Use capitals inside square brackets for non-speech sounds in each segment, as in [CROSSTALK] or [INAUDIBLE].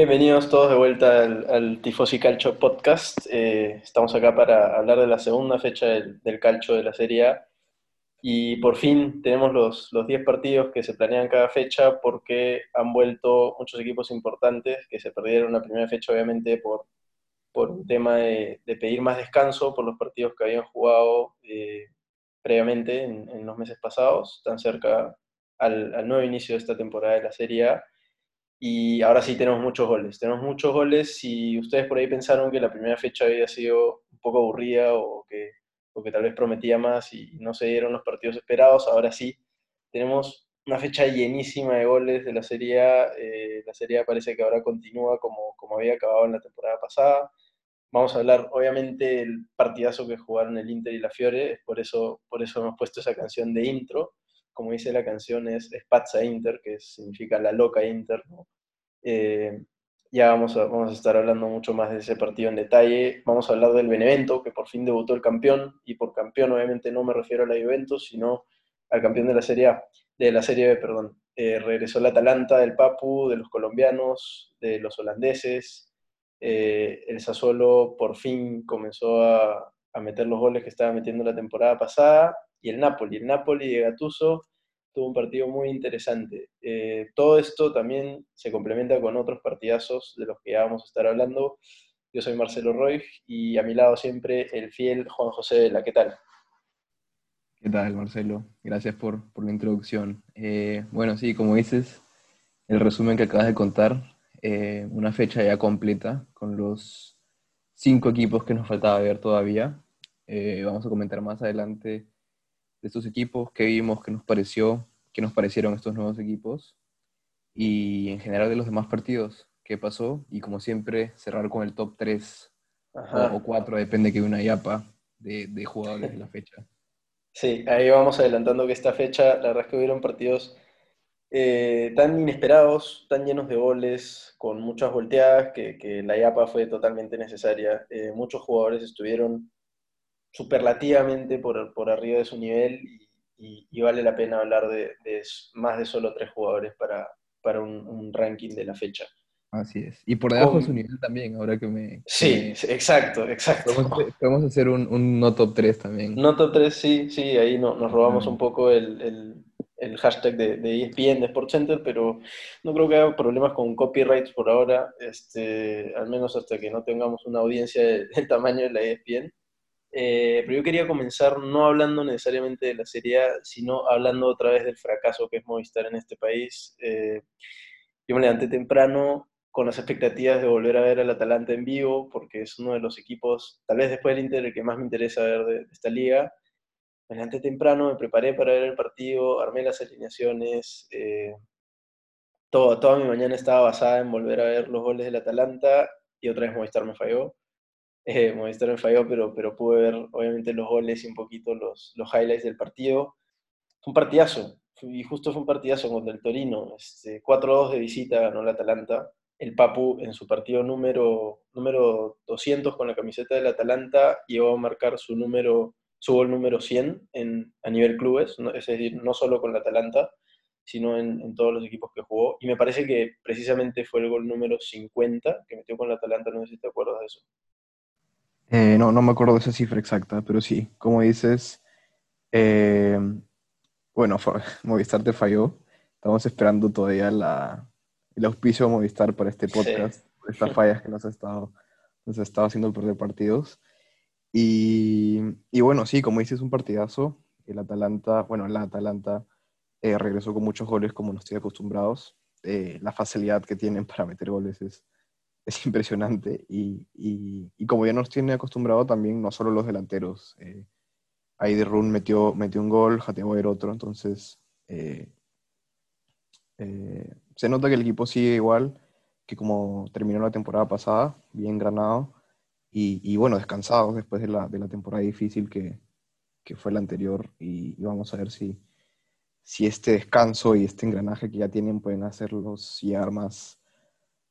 Bienvenidos todos de vuelta al, Tifosi Calcio Podcast. Eh, estamos acá para hablar de la segunda fecha del, Calcio de la Serie A. Y por fin tenemos los, los 10 partidos que se planean cada fecha porque han vuelto muchos equipos importantes que se perdieron la primera fecha, obviamente, por, por un tema de, pedir más descanso por los partidos que habían jugado eh, previamente en, los meses pasados, tan cerca al, al nuevo inicio de esta temporada de la Serie A y ahora sí tenemos muchos goles. Tenemos muchos goles. Si ustedes por ahí pensaron que la primera fecha había sido un poco aburrida o que, o que tal vez prometía más y no se dieron los partidos esperados, ahora sí tenemos una fecha llenísima de goles de la Serie A. Eh, la Serie A parece que ahora continúa como, como había acabado en la temporada pasada. Vamos a hablar, obviamente, del partidazo que jugaron el Inter y la Fiore, por eso, por eso hemos puesto esa canción de intro como dice la canción, es Spazza Inter, que significa la loca Inter. Eh, ya vamos a, vamos a estar hablando mucho más de ese partido en detalle. Vamos a hablar del Benevento, que por fin debutó el campeón, y por campeón obviamente no me refiero a la Juventus, sino al campeón de la Serie A, de la Serie B, perdón. Eh, regresó el Atalanta del Papu, de los colombianos, de los holandeses. Eh, el Sassuolo por fin comenzó a, a meter los goles que estaba metiendo la temporada pasada y el Napoli. El Napoli de Gattuso tuvo un partido muy interesante. Eh, todo esto también se complementa con otros partidazos de los que ya vamos a estar hablando. Yo soy Marcelo Roy y a mi lado siempre el fiel Juan José de la. ¿Qué tal? ¿Qué tal, Marcelo? Gracias por, la introducción. Eh, bueno, sí, como dices, el resumen que acabas de contar, eh, una fecha ya completa con los cinco equipos que nos faltaba ver todavía. vamos a comentar más adelante de estos equipos, qué vimos, qué nos pareció, qué nos parecieron estos nuevos equipos y en general de los demás partidos, qué pasó y como siempre cerrar con el top 3 o, 4, depende que una yapa de, de jugadores de la fecha. [LAUGHS] Sí, ahí vamos adelantando que esta fecha, la verdad es que hubieron partidos eh, tan inesperados, tan llenos de goles, con muchas volteadas, que, que la yapa fue totalmente necesaria. Eh, muchos jugadores estuvieron superlativamente por, por arriba de su nivel y, vale la pena hablar de, más de solo tres jugadores para, para un, ranking de la fecha. Así es. Y por debajo de su nivel también, ahora que me... Sí, exacto, exacto. Podemos, hacer un, un, no top 3 también. No top 3, sí, sí, ahí no, nos robamos un poco el, el, el hashtag de, de, ESPN, de SportsCenter, pero no creo que haya problemas con copyrights por ahora, este, al menos hasta que no tengamos una audiencia del tamaño de la ESPN. Eh, pero yo quería comenzar no hablando necesariamente de la Serie A, sino hablando otra vez del fracaso que es Movistar en este país. Eh, yo me levanté temprano con las expectativas de volver a ver al Atalanta en vivo, porque es uno de los equipos, tal vez después del Inter, el que más me interesa ver de, esta liga. Me levanté temprano, me preparé para ver el partido, armé las alineaciones. Eh, toda mi mañana estaba basada en volver a ver los goles del Atalanta y otra vez Movistar me falló eh, Movistar me falló, pero, pero pude ver obviamente los goles y un poquito los, los highlights del partido. Fue un partidazo, y justo fue un partidazo contra el Torino. Este, 4-2 de visita ganó el Atalanta. El Papu en su partido número, número 200 con la camiseta del Atalanta llegó a marcar su, número, su gol número 100 en, a nivel clubes, es decir, no solo con el Atalanta, sino en, en, todos los equipos que jugó. Y me parece que precisamente fue el gol número 50 que metió con el Atalanta, no sé si te acuerdas de eso. Eh, no, no me acuerdo de esa cifra exacta, pero sí, como dices, eh, bueno, [LAUGHS] Movistar te falló. Estamos esperando todavía la, el auspicio de Movistar para este podcast, por estas fallas que nos ha estado, nos ha estado haciendo perder partidos. Y, y, bueno, sí, como dices, un partidazo. El Atalanta, bueno, el Atalanta eh, regresó con muchos goles como nos estoy acostumbrados. la facilidad que tienen para meter goles es, es impresionante. Y, y, como ya nos tiene acostumbrado también, no solo los delanteros. Eh, Run metió, metió un gol, ver otro, entonces eh, eh, se nota que el equipo sigue igual que como terminó la temporada pasada, bien granado y, y bueno, descansado después de la, de la temporada difícil que, que, fue la anterior y, vamos a ver si, si este descanso y este engranaje que ya tienen pueden hacerlos llegar más,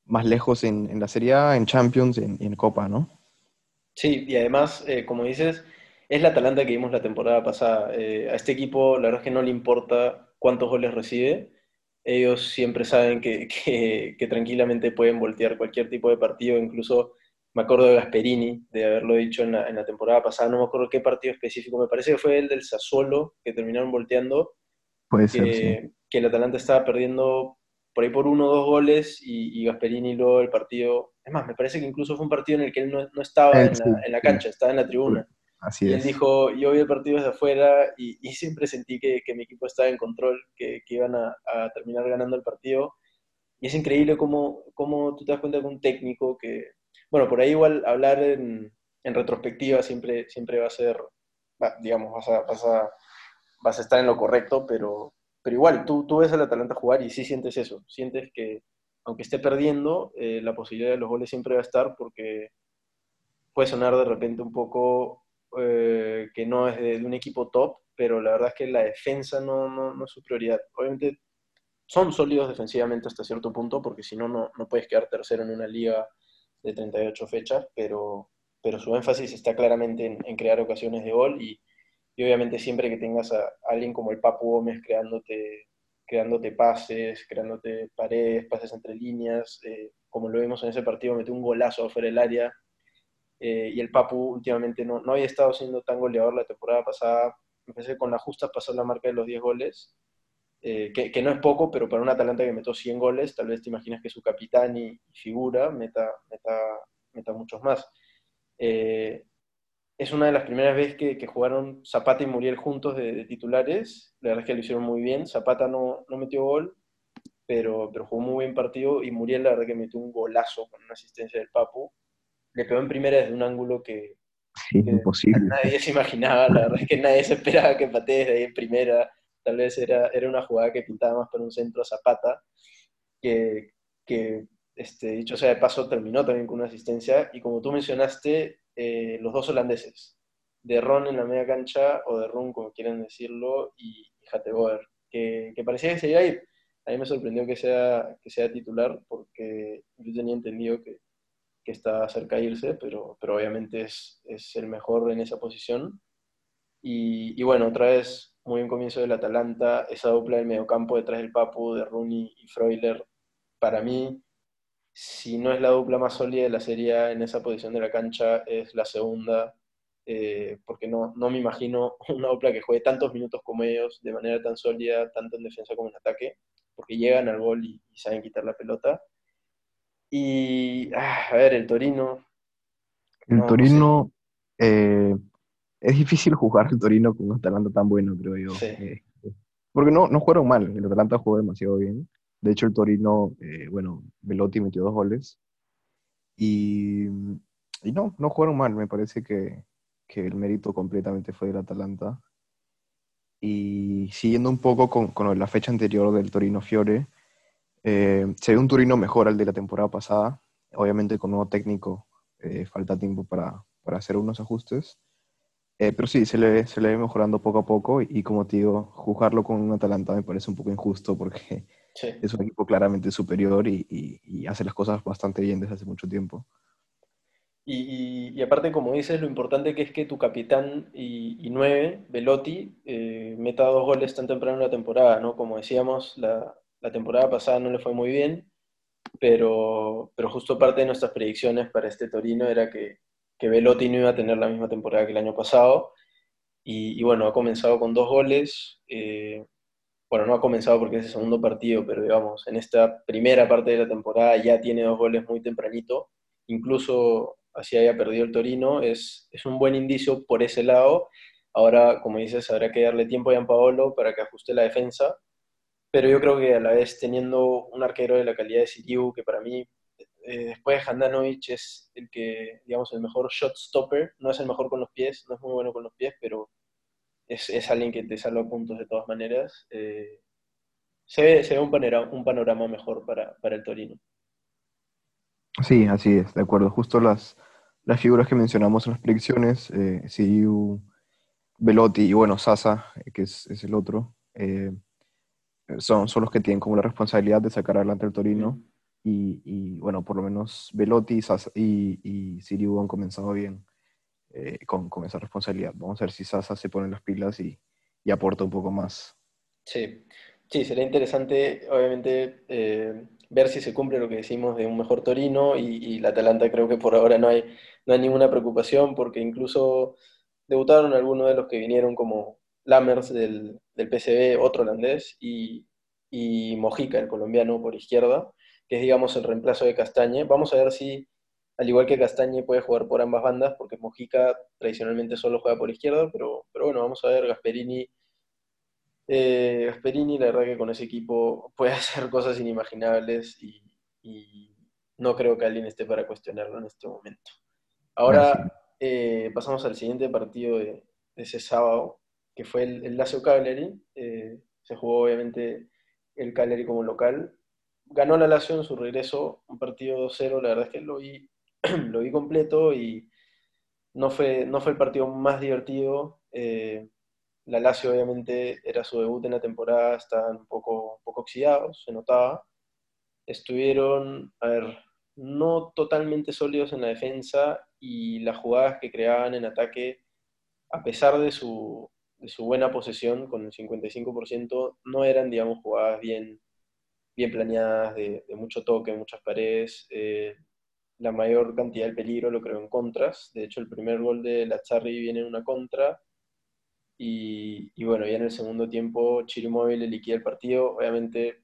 más lejos en, en la Serie A, en Champions y en, Copa, ¿no? Sí, y además, eh, como dices, es la Atalanta que vimos la temporada pasada. Eh, a este equipo, la verdad es que no le importa cuántos goles recibe, ellos siempre saben [LAUGHS] que, que, tranquilamente pueden voltear cualquier tipo de partido, incluso me acuerdo de Gasperini, de haberlo dicho en la, en la, temporada pasada, no me acuerdo qué partido específico, me parece que fue el del Sassuolo, que terminaron volteando, Puede que, ser, sí. que el Atalanta estaba perdiendo por ahí por uno o dos goles y, y, Gasperini luego el partido, es más, me parece que incluso fue un partido en el que él no, no estaba en, sí, la, en la sí, cancha, estaba en la tribuna. así Y él es. dijo, yo vi el partido desde afuera y, y siempre sentí que, que, mi equipo estaba en control, que, que iban a, a, terminar ganando el partido. Y es increíble cómo, cómo tú te das cuenta que un técnico que, bueno, por ahí igual hablar en, en retrospectiva siempre, siempre va a ser, digamos, vas a, vas, a, vas a estar en lo correcto, pero, pero igual, tú, tú ves al Atalanta jugar y sí sientes eso, sientes que aunque esté perdiendo, eh, la posibilidad de los goles siempre va a estar porque puede sonar de repente un poco eh, que no es de, un equipo top, pero la verdad es que la defensa no, no, no, es su prioridad. Obviamente son sólidos defensivamente hasta cierto punto, porque si no, no, no puedes quedar tercero en una liga de 38 fechas, pero, pero su énfasis está claramente en, en crear ocasiones de gol y, y, obviamente siempre que tengas a alguien como el Papu Gómez creándote, creándote pases, creándote paredes, pases entre líneas, eh, como lo vimos en ese partido, metió un golazo afuera del área, eh, y el Papu últimamente no, no había estado siendo tan goleador la temporada pasada. Empecé con la justa, pasó la marca de los 10 goles, eh, que, que, no es poco, pero para un Atalanta que metió 100 goles, tal vez te imaginas que su capitán y, figura meta, meta, meta, muchos más. Es una de las primeras veces que, que, jugaron Zapata y Muriel juntos de, de, titulares. La verdad es que lo hicieron muy bien. Zapata no, no metió gol, pero, pero jugó muy buen partido. Y Muriel, la verdad que metió un golazo con una asistencia del Papu le pegó en primera desde un ángulo que, sí, que imposible. nadie se imaginaba, la verdad es que nadie se esperaba que patee desde ahí en primera, tal vez era, era una jugada que pintaba más para un centro a Zapata, que, que este, dicho sea de paso, terminó también con una asistencia, y como tú mencionaste, eh, los dos holandeses, de Ron en la media cancha, o de Ron, como quieran decirlo, y, y Hateboer, que, que parecía que se iba a ir. A mí me sorprendió que sea, que sea titular, porque yo tenía entendido que, que está cerca de irse, pero, pero obviamente es, es, el mejor en esa posición. Y, y, bueno, otra vez, muy buen comienzo del Atalanta, esa dupla del mediocampo detrás del Papu, de Rooney y Freuler, para mí, si no es la dupla más sólida de la serie en esa posición de la cancha, es la segunda, eh, porque no, no me imagino [LAUGHS] una dupla que juegue tantos minutos como ellos, de manera tan sólida, tanto en defensa como en ataque, porque llegan al gol y, y saben quitar la pelota. Y, ah, a ver, el Torino. El no, Torino, no sé. eh, es difícil jugar el Torino con un Atalanta tan bueno, creo yo. Sí. Eh, porque no, no jugaron mal, el Atalanta jugó demasiado bien. De hecho, el Torino, eh, bueno, Velotti metió dos goles. Y, no, no jugaron mal, me parece que, que el mérito completamente fue del Atalanta. Y siguiendo un poco con, la fecha anterior del Torino Fiore, eh, se ve un Turino mejor al de la temporada pasada. Obviamente con nuevo técnico eh, falta tiempo para, para, hacer unos ajustes. Eh, pero sí, se le, se le ve mejorando poco a poco y, como te digo, jugarlo con un Atalanta me parece un poco injusto porque sí. es un equipo claramente superior y, y, y, hace las cosas bastante bien desde hace mucho tiempo. Y, aparte, como dices, lo importante que es que tu capitán y, nueve, Velotti, eh, meta dos goles tan temprano en la temporada, ¿no? Como decíamos, la, la temporada pasada no le fue muy bien, pero, pero justo parte de nuestras predicciones para este Torino era que, que Velotti no iba a tener la misma temporada que el año pasado. Y, y bueno, ha comenzado con dos goles. Eh, bueno, no ha comenzado porque es el segundo partido, pero digamos, en esta primera parte de la temporada ya tiene dos goles muy tempranito. Incluso así haya perdido el Torino, es, es un buen indicio por ese lado. Ahora, como dices, habrá que darle tiempo a Gianpaolo para que ajuste la defensa pero yo creo que a la vez teniendo un arquero de la calidad de Siriu, que para mí, eh, después de Handanovic, es el que, digamos, el mejor shot stopper, no es el mejor con los pies, no es muy bueno con los pies, pero es, es alguien que te salva puntos de todas maneras. Eh, se, ve, se ve un, panorama, un panorama mejor para, para, el Torino. Sí, así es, de acuerdo. Justo las, las figuras que mencionamos en las predicciones, eh, Siriu, Velotti y bueno, Sasa, que es, es el otro. Eh, son, son los que tienen como la responsabilidad de sacar adelante el Torino. Mm. Y, y, bueno, por lo menos Velotti y, y Siriu han comenzado bien eh, con, con, esa responsabilidad. Vamos a ver si Sasa se pone las pilas y, y, aporta un poco más. Sí. Sí, sería interesante, obviamente, eh, ver si se cumple lo que decimos de un mejor Torino y, y la Atalanta creo que por ahora no hay, no hay ninguna preocupación porque incluso debutaron algunos de los que vinieron como Lammers del, del PSV, otro holandés, y, y Mojica, el colombiano, por izquierda, que es, digamos, el reemplazo de Castañe. Vamos a ver si, al igual que Castañe, puede jugar por ambas bandas, porque Mojica tradicionalmente solo juega por izquierda, pero, pero bueno, vamos a ver, Gasperini eh, Gasperini, la verdad que con ese equipo [LAUGHS] puede hacer cosas inimaginables y, no creo que alguien esté para cuestionarlo en este momento. Ahora eh, pasamos al siguiente partido de, ese sábado, que fue el, el Lazio Cagliari. Eh, se jugó obviamente el Cagliari como local. Ganó la Lazio en su regreso, un partido 2-0, la verdad es que lo vi, [CLEARS THROAT] lo vi completo y no fue, no fue el partido más divertido. La Lazio obviamente era su debut en la temporada, estaban un poco, un poco oxidados, se notaba. Estuvieron, a ver, no totalmente sólidos en la defensa y las jugadas que creaban en ataque, a pesar de su, de su buena posesión con el 55%, no eran, digamos, jugadas bien, bien planeadas, de, mucho toque, muchas paredes. Eh, la mayor cantidad de peligro lo creo en contras. De hecho, el primer gol de Lazzarri viene en una contra y, bueno, ya en el segundo tiempo Chirimóvil liquida el partido. Obviamente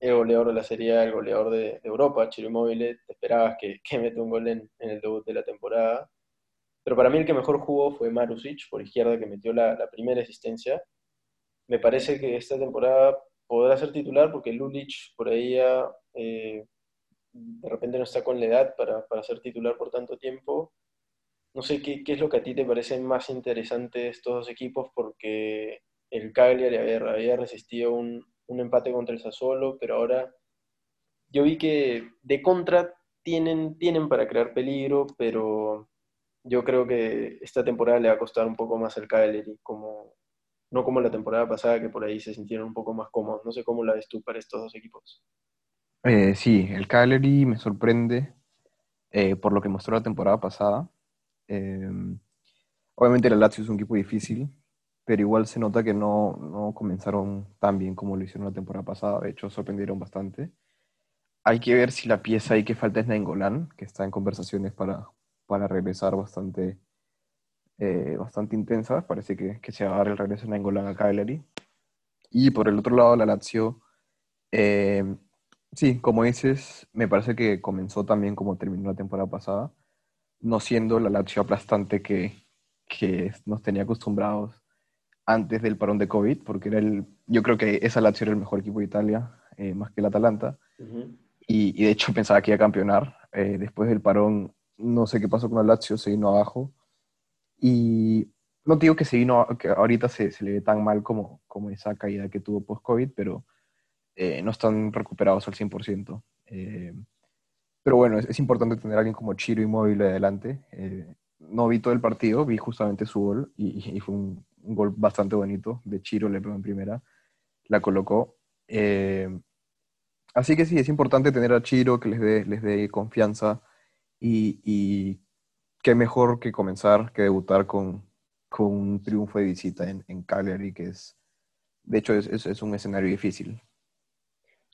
el goleador de la serie, el goleador de, Europa, Chirimóvil, te esperabas que, [LAUGHS] que mete un gol en, el debut de la temporada. Pero para mí el que mejor jugó fue Marusic, por izquierda, que metió la, primera asistencia. Me parece que esta temporada podrá ser titular porque Lulic por ahí eh, de repente no está con la edad para, para ser titular por tanto tiempo no sé ¿qué, es lo que a ti te parece más interesante estos dos equipos, porque el Cagliari había, había resistido un, empate contra el Sassuolo, pero ahora yo vi que de contra tienen, tienen para crear peligro, pero yo creo que esta temporada le va a costar un poco más al Cagliari, como, no como la temporada pasada, que por ahí se sintieron un poco más cómodos. No sé cómo la ves tú para estos dos equipos. Eh, sí, el Cagliari me sorprende eh, por lo que mostró la temporada pasada. Em, obviamente el Lazio es un equipo difícil, pero igual se nota que no, no, comenzaron tan bien como lo hicieron la temporada pasada. De hecho, sorprendieron bastante. Hay que ver si la pieza ahí que falta es Nainggolan, que está en conversaciones para, para regresar bastante, eh, bastante intensa. Parece que, que, se va a dar el regreso de Nainggolan a Cagliari. Y por el otro lado, la Lazio, sí, como dices, me parece que comenzó también como terminó la temporada pasada no siendo la Lazio aplastante que, que nos tenía acostumbrados antes del parón de COVID, porque era el, yo creo que esa Lazio era el mejor equipo de Italia, eh, más que el Atalanta, y, de hecho pensaba que iba a campeonar. Eh, después del parón, no sé qué pasó con la Lazio, se vino abajo, y no digo que se vino, que ahorita se, se le ve tan mal como, como esa caída que tuvo post-COVID, pero eh, no están recuperados al 100%. Pero bueno, es, importante tener a alguien como Chiro inmóvil adelante. Eh, no vi todo el partido, vi justamente su gol y, fue un, gol bastante bonito de Chiro, le pegó en primera, la colocó. Eh, así que sí, es importante tener a Chiro que les dé, les dé confianza y, qué mejor que comenzar, que debutar con, con un triunfo de visita en, en Cagliari, que es, de hecho, es un escenario difícil.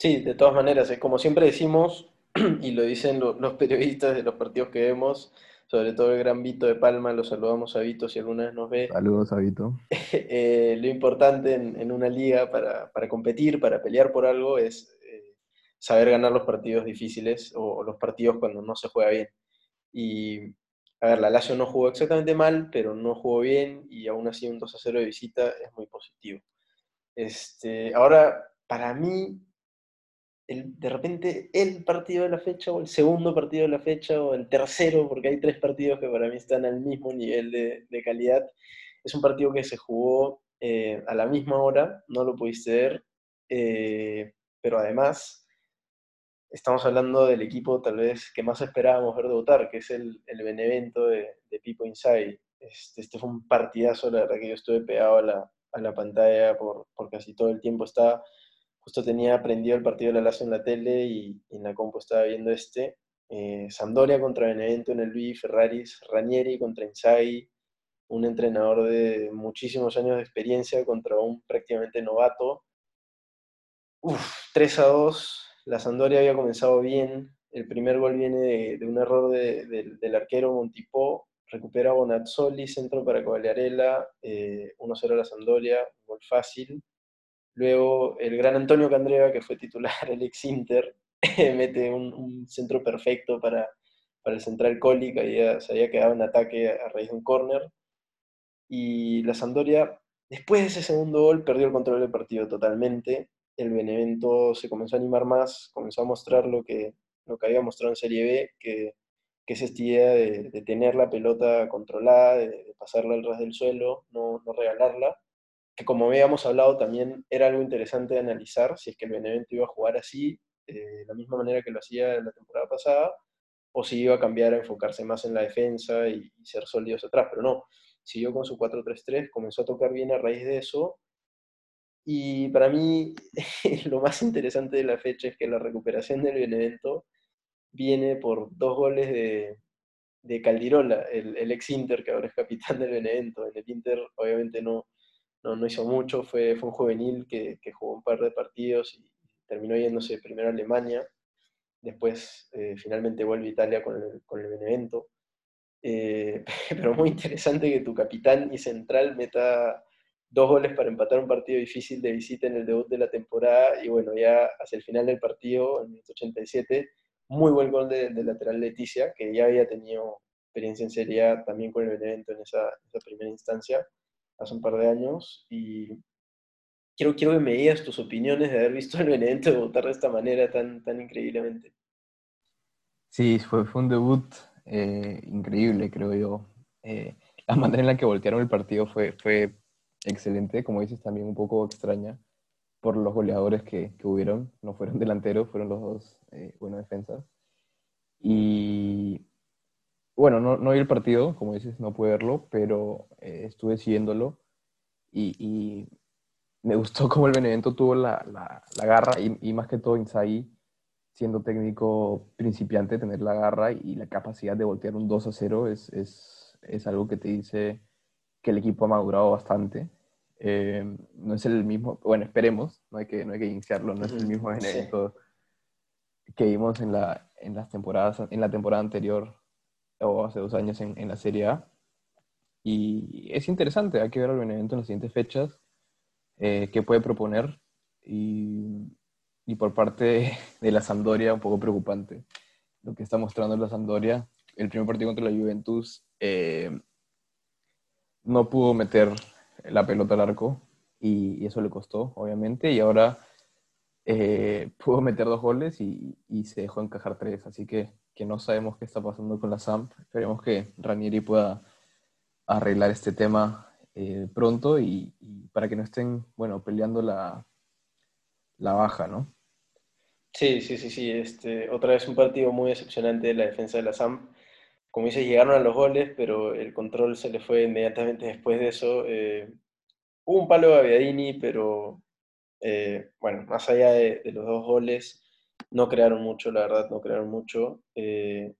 Sí, de todas maneras, eh, como siempre decimos, [CLEARS THROAT] y lo dicen los periodistas de los partidos que vemos, sobre todo el gran Vito de Palma, lo saludamos a Vito si alguna vez nos ve. Saludos a Vito. [LAUGHS] Eh, lo importante en, una liga para, competir, para pelear por algo, es eh, saber ganar los partidos difíciles o, los partidos cuando no se juega bien. Y, a ver, la Lazio no jugó exactamente mal, pero no jugó bien y aún así un 2 a 0 de visita es muy positivo. Este, ahora, para mí, de repente el partido de la fecha o el segundo partido de la fecha o el tercero, porque hay tres partidos que para mí están al mismo nivel de, calidad. Es un partido que se jugó eh, a la misma hora, no lo pudiste ver, eh, pero además estamos hablando del equipo tal vez que más esperábamos ver debutar, que es el, el Benevento de, de Pipo Inside. Este, este, fue un partidazo, la verdad que yo estuve pegado a la, a la pantalla por, por casi todo el tiempo. Estaba justo tenía aprendido el partido de la Lazio en la tele y, en la compu estaba viendo este. Eh, Sampdoria contra Benevento en el Luis, Ferraris, Ranieri contra Inzaghi, un entrenador de muchísimos años de experiencia contra un prácticamente novato. Uf, 3 a 2. La Sandoria había comenzado bien. El primer gol viene de, un error del arquero Montipó. Recupera Bonazzoli, centro para Cavaliarella. 1-0 eh, a la Sandoria, gol fácil. Luego el gran Antonio Candreva, que fue titular, [LAUGHS] el ex Inter, [LAUGHS] mete un, centro perfecto para, para el central Coli, que se había quedado en ataque a raíz de un córner. Y la Sandoria, después de ese segundo gol, perdió el control del partido totalmente el Benevento se comenzó a animar más, comenzó a mostrar lo que, lo que había mostrado en Serie B, que, que es esta idea de, tener la pelota controlada, de, pasarla al ras del suelo, no, no, regalarla, que como habíamos hablado también era algo interesante de analizar, si es que el Benevento iba a jugar así, eh, de la misma manera que lo hacía la temporada pasada, o si iba a cambiar a enfocarse más en la defensa y, ser sólidos atrás, pero no, siguió con su 4-3-3, comenzó a tocar bien a raíz de eso, y para mí [LAUGHS] lo más interesante de la fecha es que la recuperación del Benevento viene por dos goles de, de Caldirola, el, ex Inter, que ahora es capitán del Benevento. En el Inter obviamente no, no, hizo mucho, fue, fue un juvenil que, jugó un par de partidos y terminó yéndose primero a Alemania, después eh, finalmente vuelve a Italia con el, con el Benevento. Eh, [LAUGHS] pero muy interesante que tu capitán y central meta dos goles para empatar un partido difícil de visita en el debut de la temporada y bueno, ya hacia el final del partido, en el 87, muy buen gol de, lateral Leticia, que ya había tenido experiencia en Serie A también con el Benevento en esa, primera instancia, hace un par de años, y quiero, quiero que me digas tus opiniones de haber visto al Benevento debutar de esta manera tan, tan increíblemente. Sí, fue, fue un debut eh, increíble, creo yo. Eh, la [LAUGHS] manera en la que voltearon el partido fue, fue excelente, como dices, también un poco extraña por los goleadores que, que hubieron. No fueron delanteros, fueron los dos eh, buenas defensas. Y bueno, no, no vi el partido, como dices, no pude verlo, pero eh, estuve siguiéndolo y, me [LAUGHS] gustó cómo el Benevento tuvo la, la, la garra y, y, más que todo Inzaghi, siendo técnico principiante, tener la garra y la capacidad de voltear un 2 a 0 es, es, es algo que te dice que el equipo ha madurado bastante. Eh, no es el mismo, bueno, esperemos, no hay que, no hay que iniciarlo, no es el mismo Benevento que vimos en la, en las temporadas, en la temporada anterior o hace dos años en, en la Serie A. Y es interesante, hay que ver al Benevento en las siguientes fechas, eh, qué puede proponer. Y, y, por parte [LAUGHS] de la Sampdoria, un poco preocupante lo que está mostrando la Sampdoria. El primer partido contra la Juventus eh, no pudo meter la pelota al arco y, eso le costó, obviamente, y ahora eh, [LAUGHS] pudo meter dos goles y, se dejó encajar tres, así que, que, no sabemos qué está pasando con la SAMP. Esperemos que Ranieri pueda arreglar este tema eh, pronto y, para que no estén, bueno, peleando la, la baja, ¿no? Sí, sí, sí, sí. Este, otra vez un partido muy decepcionante de la defensa de la SAMP como dices, llegaron a los goles, pero el control se le fue inmediatamente después de eso. Eh, hubo un palo de Aviadini, pero eh, bueno, más allá de, los dos goles, no crearon mucho, la verdad, no crearon mucho. Eh,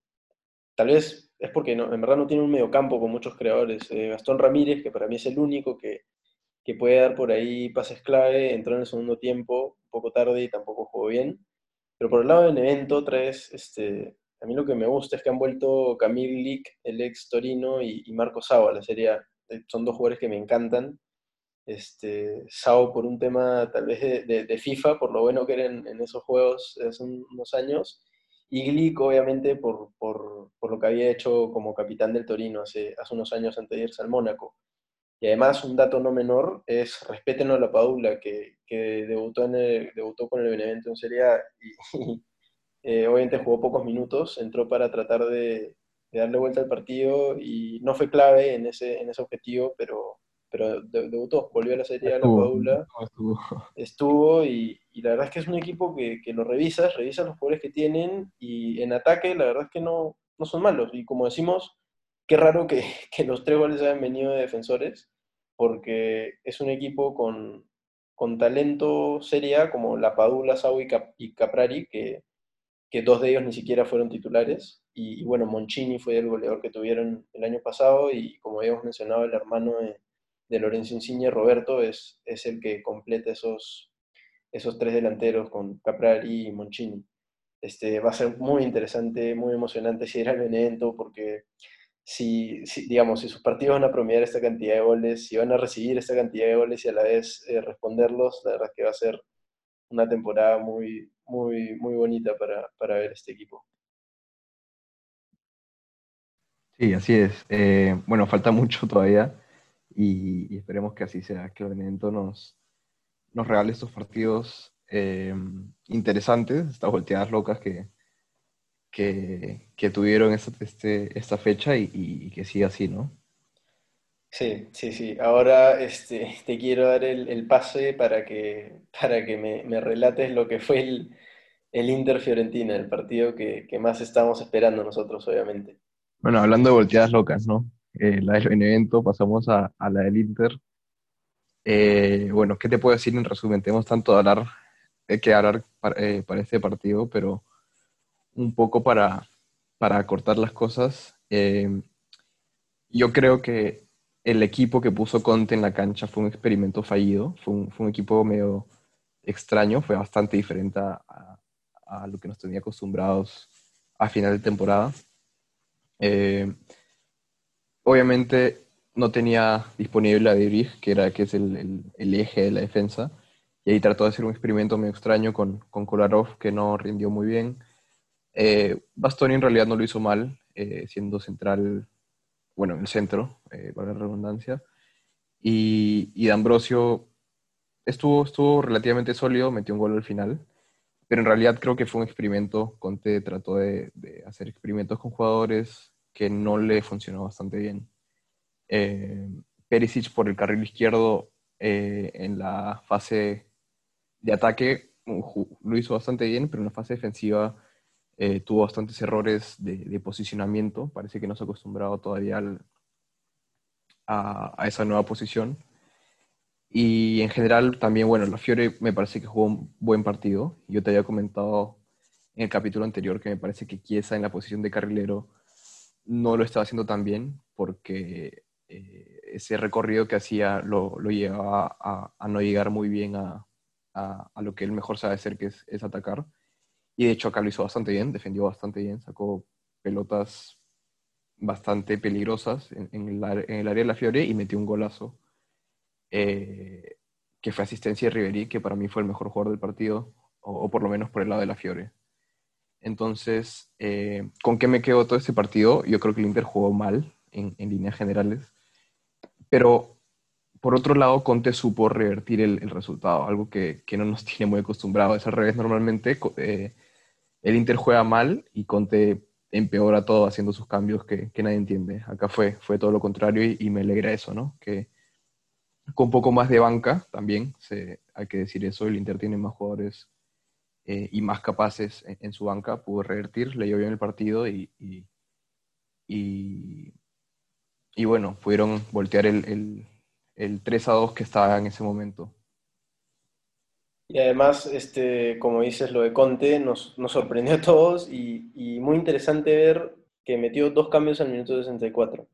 tal vez es porque no, en verdad no tiene un mediocampo con muchos creadores. Gastón Ramírez, que para mí es el único que, que puede dar por ahí pases clave, entró en el segundo tiempo, un poco tarde y tampoco jugó bien. Pero por el lado del evento, otra vez, este, a mí lo que me gusta es que han vuelto Camille Lick, el ex Torino, y, Marco Sao a la serie eh, Son dos jugadores que me encantan. Este, Sao por un tema tal vez de, FIFA, por lo bueno que eran en esos juegos hace unos años, y Glick obviamente por, por, por, lo que había hecho como capitán del Torino hace, hace unos años antes de irse al Mónaco. Y además, un dato no menor es respétenlo a la Padula, que, que debutó, en debutó con el Benevento en Serie A y, [LAUGHS] eh, obviamente jugó pocos minutos, entró para tratar de, darle vuelta al partido y no fue clave en ese, en ese objetivo, pero, pero debutó, volvió a la serie a la Padula, estuvo, estuvo [LAUGHS] y, la verdad es que es un equipo que, que lo revisas, revisas los jugadores que tienen y en ataque la verdad es que no, no son malos. Y como decimos, qué raro que, [LAUGHS] que los tres goles hayan venido de defensores, porque es un equipo con, con talento seria como la Padula, Sau y Caprari, que que dos de ellos ni siquiera fueron titulares. Y, bueno, Monchini fue el goleador que tuvieron el año pasado y como habíamos mencionado, el hermano de, Lorenzo Insigne, Roberto, es, es el que completa esos, esos tres delanteros con Caprari y Monchini. Este, va a ser muy interesante, muy emocionante si era el Benevento, porque si, digamos, si sus partidos van a promediar esta cantidad de goles, si van a recibir esta cantidad de goles y a la vez eh, responderlos, la verdad es que va a ser una temporada muy, muy, muy bonita para, para ver este equipo. Sí, así es. Eh, bueno, falta mucho todavía y, esperemos que así sea, que el Benevento nos, nos regale estos partidos eh, interesantes, estas volteadas locas que, que, tuvieron esta, este, esta fecha y, que siga así, ¿no? Sí, sí, sí. Ahora este, te quiero dar el, pase para que, para que me, relates lo que fue el, el Inter Fiorentina, el partido que, más estamos esperando nosotros, obviamente. Bueno, hablando de volteadas locas, ¿no? Eh, la del Benevento, pasamos a, la del Inter. Eh, bueno, ¿qué te puedo decir en resumen? Tenemos tanto de hablar, eh, que hablar para, para este partido, pero un poco para, para cortar las cosas. Eh, yo creo que el equipo que puso Conte en la cancha fue un experimento fallido, fue un, fue un equipo medio extraño, fue bastante diferente a, a, lo que nos tenía acostumbrados a final de temporada. Eh, obviamente no tenía disponible a Dirich, que, era, que es el, el, el, eje de la defensa, y ahí trató de hacer un experimento medio extraño con, con Kolarov, que no rindió muy bien. Eh, Bastoni en realidad no lo hizo mal, eh, siendo central, bueno, en el centro, eh, para la redundancia. Y, y D'Ambrosio estuvo, estuvo relativamente sólido, metió un gol al final, pero en realidad creo que fue un experimento. Conte trató de, de hacer experimentos con jugadores que no le funcionó bastante bien. Eh, Perisic por el carril izquierdo en la fase de ataque lo hizo bastante bien, pero en la fase defensiva eh, tuvo bastantes errores de, posicionamiento, parece que no se ha todavía a, esa nueva posición. Y en general también, bueno, la Fiore me parece que jugó un buen partido. Yo te había comentado en el capítulo anterior que me parece que Chiesa en la posición de carrilero no lo estaba haciendo tan bien porque eh, ese recorrido que hacía lo, lo llevaba a, no llegar muy bien a, a, lo que él mejor sabe hacer, que es, es atacar. Y de hecho acá lo hizo bastante bien, defendió bastante bien, sacó pelotas bastante peligrosas en, el, área de la Fiore y metió un golazo eh, que fue asistencia de Ribery, que para mí fue el mejor jugador del partido, o, por lo menos por el lado de la Fiore. Entonces, eh, ¿con qué me quedo todo este partido? Yo creo que el Inter jugó mal en, líneas generales, pero por otro lado, Conte supo revertir el, resultado, algo que, no nos [LAUGHS] tiene muy acostumbrados. Es al revés, normalmente eh, el Inter juega mal y Conte empeora todo haciendo sus cambios que, nadie entiende. Acá fue, fue todo lo contrario y, me alegra eso, ¿no? Que con un poco más de banca también, se, hay que decir eso, el Inter tiene más jugadores eh, y más capaces en, su banca, pudo revertir, leyó bien el partido y, y, bueno, pudieron voltear el, el, el 3 a 2 que estaba en ese momento. Y además, este, como dices, lo de Conte nos, nos sorprendió a todos y, y, muy interesante ver que metió dos cambios en el minuto 64.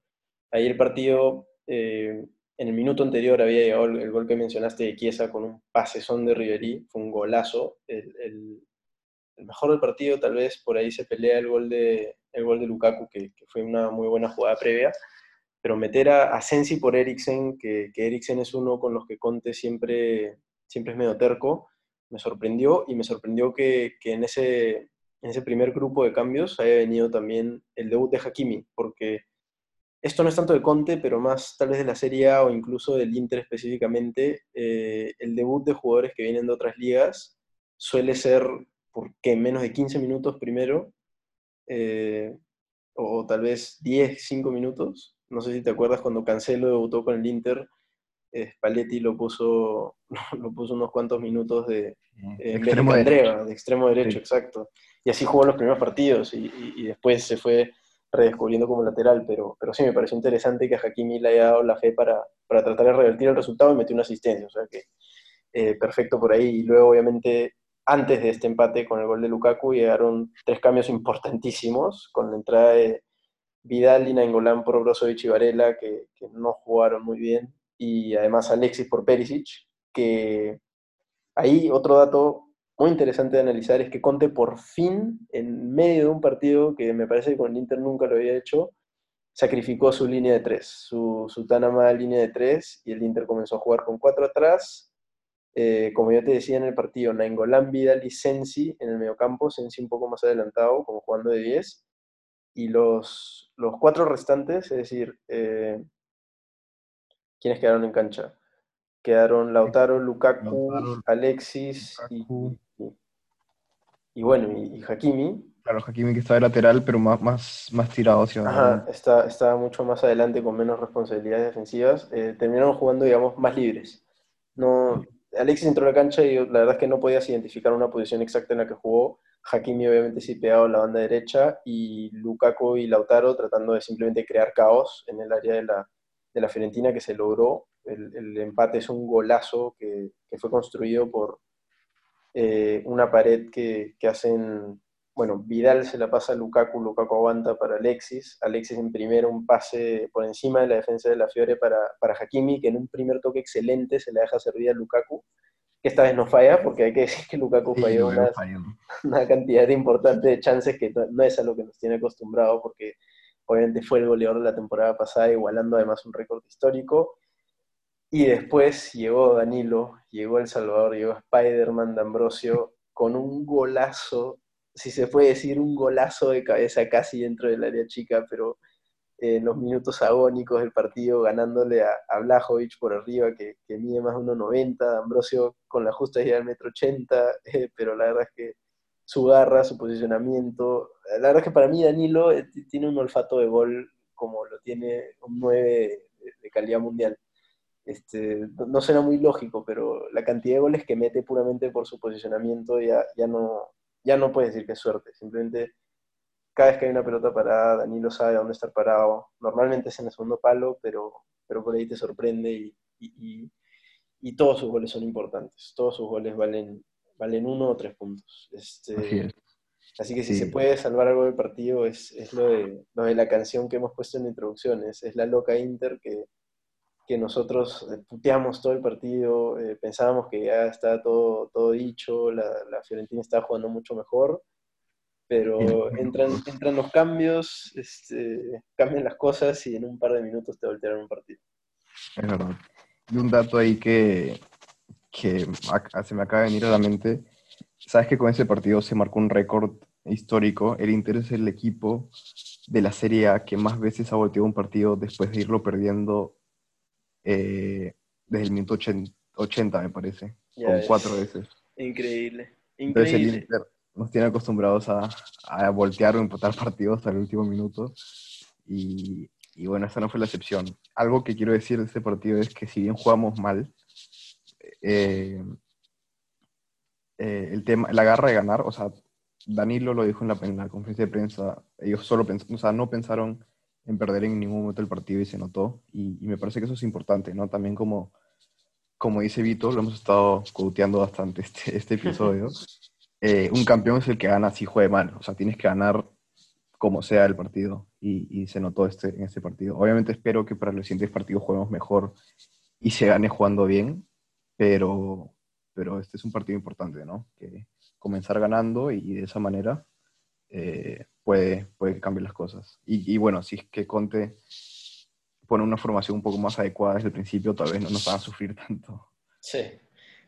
Ahí el partido, eh, en el minuto anterior había llegado el, gol que mencionaste de Chiesa con un pasezón de Riverí, fue un golazo. El, mejor del partido, tal vez por ahí se pelea el gol de, el gol de Lukaku, que, que fue una muy buena jugada previa pero meter a, a Sensi por Eriksen, que, que Eriksen es uno con los que Conte siempre siempre es medio terco, me sorprendió y me sorprendió que, en, ese, en ese primer grupo de cambios haya venido también el debut de Hakimi, porque esto no es tanto de Conte, pero más tal vez de la Serie A o incluso del Inter específicamente, eh, el debut de jugadores que vienen de otras ligas suele ser, ¿por qué? Menos de 15 minutos primero, eh, o tal vez 10, 5 minutos. No sé si te acuerdas cuando Cancelo debutó con el Inter, Spalletti lo puso, [LAUGHS] lo puso unos cuantos minutos de, eh, extremo de, derecho. de extremo derecho, exacto. Y así jugó los primeros partidos y, y, después se fue redescubriendo como lateral, pero, pero sí me pareció interesante que a Hakimi le haya dado la fe para, para tratar de revertir el resultado y metió una asistencia, o sea que eh, perfecto por ahí. Y luego, obviamente, antes de este empate con el gol de Lukaku, llegaron tres cambios importantísimos, con la entrada de Vidal y Nainggolan por Brozovic y Varela, que, que no jugaron muy bien, y además Alexis por Perisic, que ahí otro dato muy interesante de analizar es que Conte por fin, en medio de un partido que me parece que con el Inter nunca lo había hecho, sacrificó su línea de tres, su, su tan amada línea de tres, y el Inter comenzó a jugar con cuatro atrás. Eh, como yo te decía en el partido, Nainggolan, Vidal y Sensi en el mediocampo, Sensi un poco más adelantado, como jugando de 10, y los, los cuatro restantes, es decir, eh, ¿quiénes quedaron en cancha? Quedaron Lautaro, Lukaku, Alexis Y, y, bueno, y, Hakimi. Claro, Hakimi que está de lateral, pero más, más, más tirado hacia Ajá, está, está, mucho más adelante con menos responsabilidades defensivas. Eh, terminaron jugando, digamos, más libres. No, Alexis entró a la cancha y la verdad es que no podías identificar una posición exacta en la que jugó. Hakimi obviamente sí pegado a la banda derecha y Lukaku y Lautaro tratando de simplemente crear caos en el área de la, de la Fiorentina que se logró. El, empate es un golazo que, fue construido por eh, una pared que, hacen, bueno, Vidal se la pasa a Lukaku, Lukaku aguanta para Alexis, Alexis en primero un pase por encima de la defensa de la Fiore para, para Hakimi, que en un primer toque excelente se le deja servir a Lukaku, que esta vez no falla, porque hay que decir que Lukaku falló una, cantidad importante de chances que no, es a lo que nos tiene acostumbrado, porque obviamente fue el goleador de la temporada pasada, igualando además un récord histórico. Y después llegó Danilo, llegó El Salvador, llegó Spider-Man de Ambrosio con un golazo, si se puede decir un golazo de cabeza casi dentro del área chica, pero en los minutos agónicos del partido, ganándole a, a Blajovic por arriba, que, mide más de 1,90, Ambrosio con la justa idea del metro 80, [LAUGHS] eh, pero la verdad es que su garra, su posicionamiento, la verdad es que para mí Danilo eh, tiene un olfato de gol como lo tiene un 9 de, calidad mundial. Este, no suena muy lógico, pero la cantidad de goles que mete puramente por su posicionamiento ya, ya, no, ya no puede decir que es suerte, simplemente cada vez que hay una pelota parada, Danilo sabe dónde estar parado. Normalmente es en el segundo palo, pero, pero por ahí te sorprende y, y, todos sus goles son importantes. Todos sus goles valen, valen uno o tres puntos. Este, así, que si se puede salvar algo del partido es, es lo, de, lo, de, la canción que hemos puesto en la introducción. Es, la loca Inter que, que nosotros puteamos todo el partido, eh, pensábamos que ya está todo, todo dicho, la, la Fiorentina está jugando mucho mejor pero entran, entran los cambios, este, cambian las cosas y en un par de minutos te voltearon un partido. Es verdad. Y un dato ahí que, que se me acaba de venir a la mente, sabes que con ese partido se marcó un récord histórico, el Inter es el equipo de la Serie A que más veces ha volteado un partido después de irlo perdiendo eh, desde el minuto 80, me parece, con cuatro veces. Increíble, increíble nos tiene acostumbrados a, a voltear o empatar partidos hasta el último minuto. Y, y, bueno, esa no fue la excepción. Algo que quiero decir de este partido es que si bien jugamos mal, eh, eh, el tema, la garra de ganar, o sea, Danilo lo dijo en la, en la conferencia de prensa, ellos solo pensaron, o sea, no pensaron en perder en ningún momento el partido y se notó. Y, y, me parece que eso es importante, ¿no? También como, como dice Vito, lo hemos estado coteando bastante este, este episodio. [LAUGHS] Eh, un campeón es el que gana si juegue mal. O sea, tienes que ganar como sea el partido. Y, se notó este, en este partido. Obviamente espero que para los siguientes partidos juguemos mejor y se gane jugando bien. Pero, pero este es un partido importante, ¿no? Que comenzar ganando y, de esa manera eh, puede, cambiar las cosas. Y, y, bueno, si es que Conte pone una formación un poco más adecuada desde el principio, tal vez no nos van a sufrir tanto. Sí,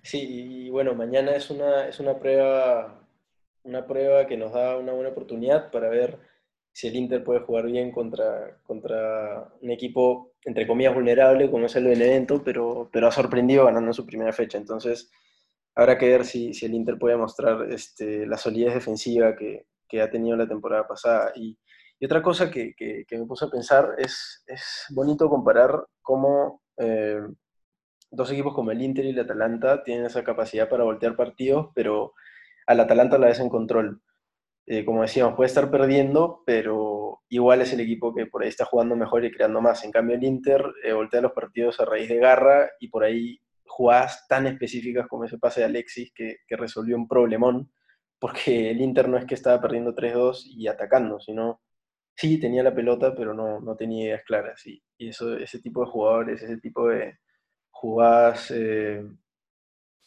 Sí, y bueno, mañana es una, es una prueba, una prueba que nos da una buena oportunidad para ver si el Inter puede jugar bien contra, contra un equipo, entre comillas, vulnerable, como es el Benevento, pero, pero ha sorprendido ganando su primera fecha. Entonces, habrá que ver si, si el Inter puede mostrar este, la solidez defensiva que, que, ha tenido la temporada pasada. Y, y otra cosa que, que, me puse a pensar es, es bonito comparar cómo eh, dos equipos como el Inter y el Atalanta tienen esa capacidad para voltear partidos, pero al Atalanta la vez en control. Eh, como decíamos, puede estar perdiendo, pero igual es el equipo que por ahí está jugando mejor y creando más. En cambio, el Inter eh, voltea los partidos a raíz de garra y por ahí jugadas tan específicas como ese pase de Alexis que, resolvió un problemón, porque el Inter no es que estaba perdiendo 3-2 y atacando, sino sí tenía la pelota, pero no, no tenía ideas claras. Y, y eso, ese tipo de jugadores, ese tipo de, jugadas eh,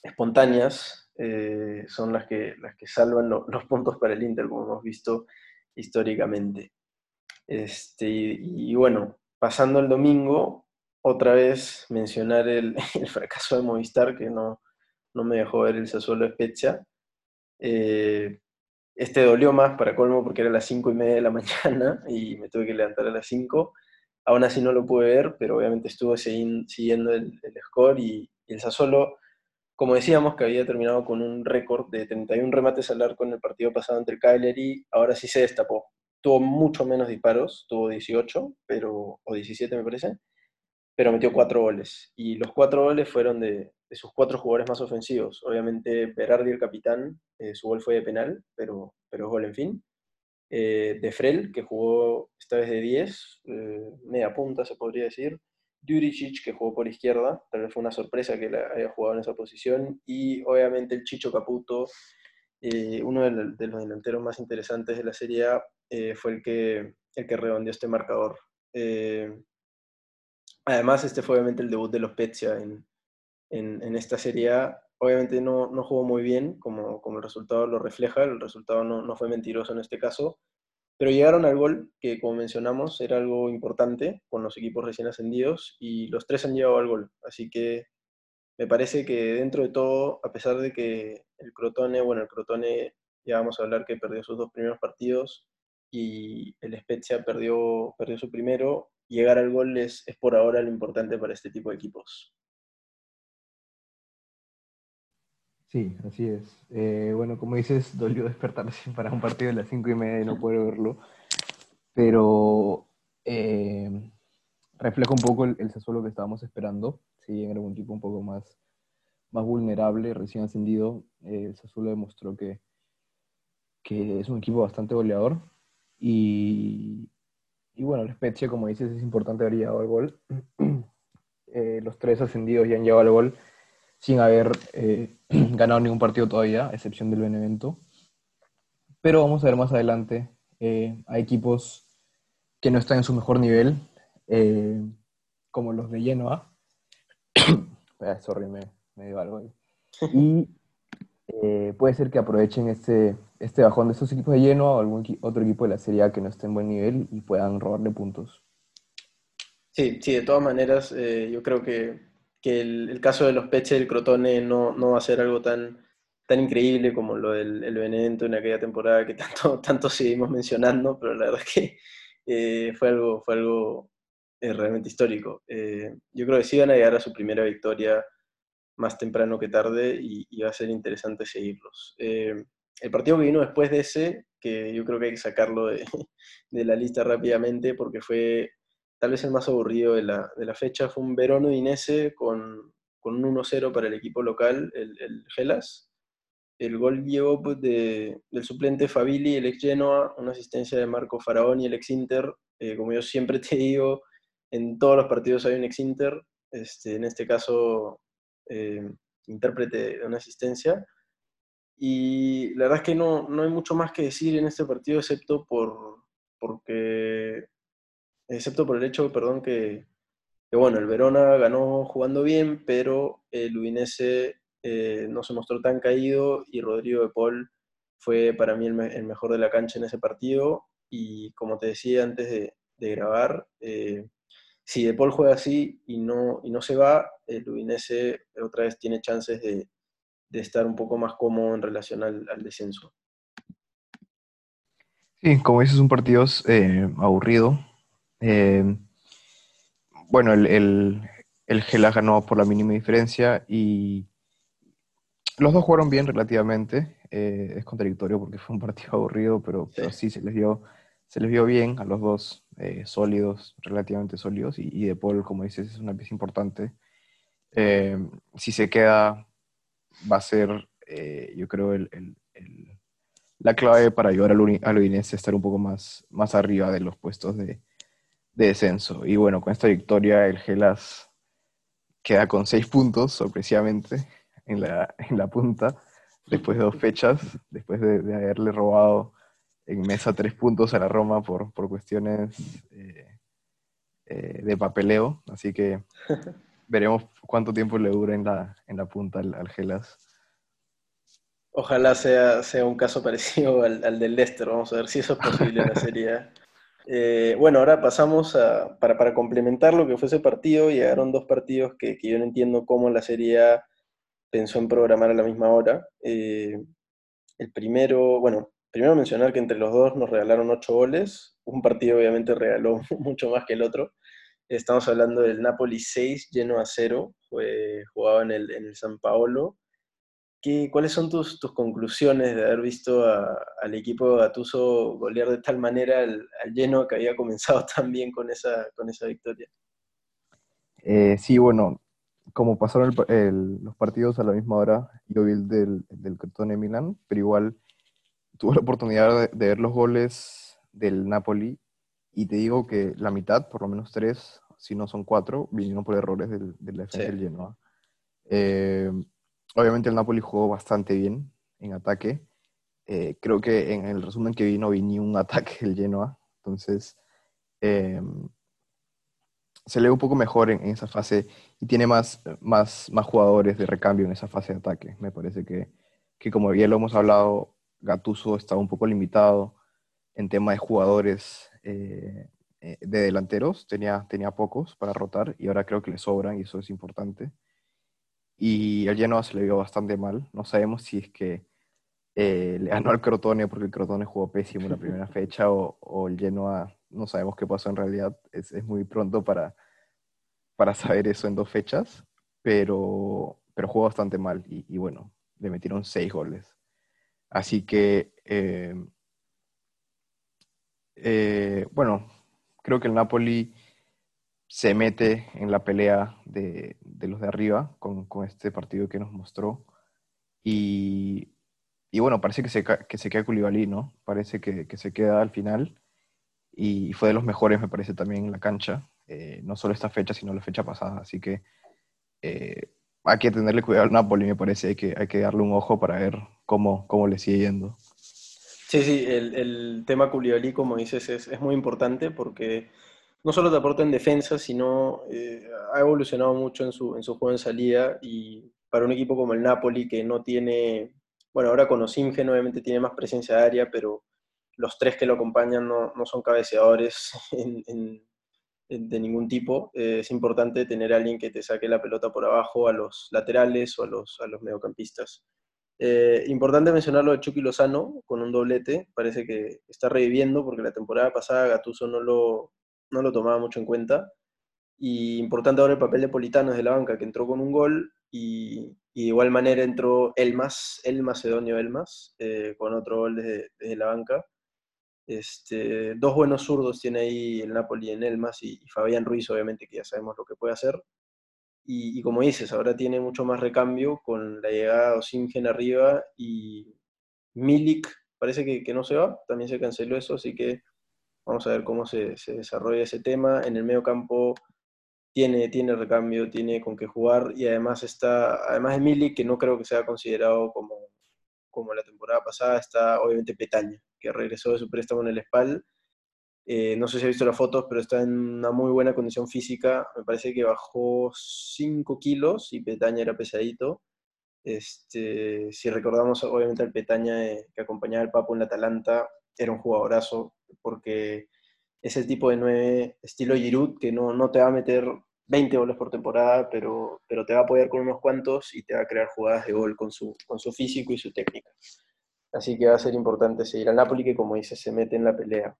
espontáneas eh, son las que, las que salvan los puntos para el Inter, como hemos visto históricamente. Este, y, bueno, pasando el domingo, otra vez mencionar [LAUGHS] el, fracaso de Movistar, que no, no, me dejó ver el Sassuolo Spezia. Eh, este dolió más para colmo porque era las 5 y media de la [LAUGHS] mañana y me tuve que levantar a las 5. Aún así no lo pude ver, pero obviamente estuve siguiendo el, score y, el Sassuolo, como decíamos, que había terminado con un récord de 31 remates al arco en el partido pasado entre el Cagliari, ahora sí se destapó. Tuvo mucho menos disparos, tuvo 18, pero, o 17 me parece, pero metió 4 goles. Y los 4 goles fueron de, sus cuatro jugadores más ofensivos. Obviamente Berardi, el capitán, eh, su gol fue de penal, pero, pero gol en fin. Eh, de Frel, que jugó esta vez de 10, eh, media punta se podría decir. Juricic, que jugó por izquierda, tal vez fue una sorpresa que haya jugado en esa posición. Y obviamente el Chicho Caputo, uno de, los delanteros más interesantes de la Serie A, fue el que, el que redondeó este marcador. Además, este fue obviamente el debut de los Pezia en, en, esta serie Obviamente no, no, jugó muy bien, como, como el resultado lo refleja, el resultado no, no, fue mentiroso en este caso, pero llegaron al gol, que como mencionamos era algo importante con los equipos recién ascendidos, y los tres han llegado al gol. Así que me parece que dentro de todo, a pesar de que el Crotone, bueno, el Crotone ya vamos a hablar que perdió sus dos primeros partidos y el Spezia perdió, perdió su primero, llegar al gol es, es por ahora lo importante para este tipo de equipos. Sí, así es. Eh, bueno, como dices, [LAUGHS] dolió despertarse para un partido de las cinco y media y no poder verlo, pero eh, refleja un poco el, el que estábamos esperando. Si era un equipo un poco más, más vulnerable, recién ascendido, eh, el Sassuolo demostró que, que es un equipo bastante goleador. Y, y bueno, el Spezia, como dices, es importante haber llegado al gol. [CLEARS THROAT] los tres ascendidos ya han llegado al gol sin haber eh, [CLEARS THROAT] ganado ningún partido todavía, a excepción del Benevento. Pero vamos a ver más adelante. Eh, hay equipos que no están en su mejor nivel, eh, como los de Genoa. [CLEARS THROAT] Sorry, me, me dio algo ahí. [LAUGHS] Y puede ser que aprovechen este, este bajón de estos equipos de Genoa o algún otro equipo de la Serie A que no esté en buen nivel y puedan robarle puntos. Sí, sí, de todas maneras, yo creo que que el, caso de los peches del Crotone no, no, va a ser algo tan, tan increíble como lo del el en aquella temporada que [LAUGHS] tanto, tanto seguimos mencionando, pero la verdad es que eh, fue algo, fue algo eh, realmente histórico. Eh, yo creo que sí van a llegar a su primera victoria más temprano que tarde y, va a ser interesante seguirlos. el partido que vino después de ese, que yo creo que hay que sacarlo [LAUGHS] de, la lista rápidamente porque fue tal vez el más aburrido de la, de la fecha fue un Verón Udinese con, con un 1-0 para el equipo local, el, el Gelas. El gol llegó pues, de, del suplente Fabili, el ex Genoa, una asistencia de Marco Faraón y el ex Inter. Eh, como yo siempre [LAUGHS] te digo, en todos los partidos hay un ex Inter, este, en este caso eh, intérprete de una asistencia. Y la verdad es que no, no hay mucho más que decir en este partido, excepto por, porque excepto por el hecho, perdón, que, bueno, el Verona ganó jugando bien, pero el Udinese eh, no se mostró tan caído y Rodrigo de Paul fue para mí el, mejor de la cancha en ese partido. Y como te decía antes de, grabar, eh, si de Paul juega así y no, y no se va, el Udinese otra vez tiene chances de, estar un poco más cómodo en relación al, descenso. Sí, como dices, un partido eh, aburrido, eh, bueno, el, el, el Gela ganó por la mínima diferencia y los dos jugaron bien relativamente. Eh, es contradictorio porque fue un partido [LAUGHS] aburrido, pero, pero sí se les, dio, se les vio bien a los dos, eh, sólidos, relativamente sólidos. Y, y, De Paul, como dices, es una pieza importante. si se queda, va a ser, yo creo, el, el, la clave para ayudar al, al Udinese a estar un poco más, más arriba de los puestos de, de descenso. Y bueno, con esta victoria el Gelas queda con seis puntos, sorpresivamente, en la, en la punta, después de dos fechas, después de, haberle robado en mesa tres puntos a la Roma por, por cuestiones eh, eh, de papeleo. Así que [LAUGHS] veremos cuánto tiempo le dura en la, en la punta al, Gelas. Ojalá sea, sea un caso parecido [LAUGHS] al, del Leicester, vamos a ver si eso es posible en la [LAUGHS] Serie eh, bueno, ahora pasamos a, para, complementar lo que fue ese partido, llegaron dos partidos que, yo no entiendo cómo la Serie pensó en programar a la misma hora. Eh, el primero, bueno, primero mencionar que entre los dos nos regalaron ocho goles, un partido obviamente regaló [LAUGHS] mucho más que el otro. Estamos hablando del Napoli 6, lleno a 0, fue, jugado en el, en el San Paolo. ¿Qué, ¿Cuáles son tus, tus, conclusiones de haber visto al equipo de Gatuso golear de tal manera al, lleno que había comenzado [LAUGHS] tan bien con esa, con esa victoria? Eh, sí, bueno, como pasaron los partidos a la misma hora, yo vi el del, del Milan, pero igual tuve la oportunidad de, ver los goles del Napoli y te digo que la mitad, por lo menos tres, si no son cuatro, vinieron por errores del, del defensa del Genoa. Eh, obviamente el Napoli jugó bastante bien en ataque. Eh, creo que en el resumen que vino vi ni un [LAUGHS] ataque del Genoa. Entonces, eh, se lee un poco mejor en, esa fase y tiene más, más, más jugadores de recambio en esa fase de ataque. Me parece que, que como ya lo hemos hablado, Gatuso estaba un poco limitado en tema de jugadores eh, eh, de delanteros, tenía, tenía pocos para rotar y ahora creo que le sobran y eso es importante. Y el Genoa se le vio bastante mal, no sabemos si es que eh, le ganó al Crotone porque el Crotone jugó pésimo la primera [LAUGHS] fecha o, o, el Genoa no sabemos qué pasó en realidad, es, es, muy pronto para, para saber eso en dos fechas, pero, pero jugó bastante mal y, y bueno, le metieron seis goles. Así que eh, bueno, creo que el Napoli se mete en la pelea de, los de arriba con, este partido que nos mostró. Y, bueno, parece que se, que se queda Koulibaly, ¿no? Parece que, se queda al final. Y fue de los mejores, me parece, también en la cancha. Eh, no solo esta fecha, sino la fecha pasada. Así que eh, hay que tenerle cuidado al Napoli, me parece. Hay que, hay que darle un ojo para ver cómo, cómo le sigue yendo. Sí, sí, el, el tema Koulibaly, como dices, es, es, muy importante porque no solo te aporta en defensa, sino eh, ha evolucionado mucho en su, en su juego en salida y para un equipo como el Napoli que no tiene, bueno, ahora con Osimgen obviamente tiene más presencia aérea, pero los tres que lo acompañan no, no son cabeceadores [LAUGHS] en, de ningún tipo. Eh, es importante tener alguien que te saque la pelota por abajo a los laterales o a los, a los mediocampistas. Eh, importante mencionar lo de Chucky Lozano con un doblete, parece que está reviviendo porque la temporada pasada Gatuso no lo, no lo tomaba mucho en cuenta. Y importante ahora el papel de Politano desde la banca, que entró con un gol y, de igual manera entró Elmas, el macedonio Elmas, eh, con otro gol desde, desde la banca. Este, dos buenos zurdos tiene ahí el Napoli en Elmas y, y Fabián Ruiz, obviamente, que ya sabemos lo que puede hacer. Y, como dices, ahora tiene mucho más recambio con la llegada de Osimgen arriba y Milik parece que, que, no se va, también se canceló eso, así que vamos a ver cómo se, se desarrolla ese tema. En el medio campo tiene, tiene recambio, tiene con qué jugar y además está, además de Milik, que no creo que sea considerado como, como la temporada pasada, está obviamente Petaña, que regresó de su préstamo en el SPAL eh, no sé si ha visto las fotos, pero está en una muy buena condición física. Me parece que bajó 5 kilos y Petaña era pesadito. Este, si recordamos, obviamente, al Petaña eh, que acompañaba al Papo en la Atalanta, era un jugadorazo, porque es el tipo de 9 estilo Giroud que no, no te va a meter 20 goles por temporada, pero, pero te va a apoyar con unos cuantos y te va a crear jugadas de gol con su, con su físico y su técnica. Así que va a ser importante seguir al Napoli, que como dice, se mete en la pelea.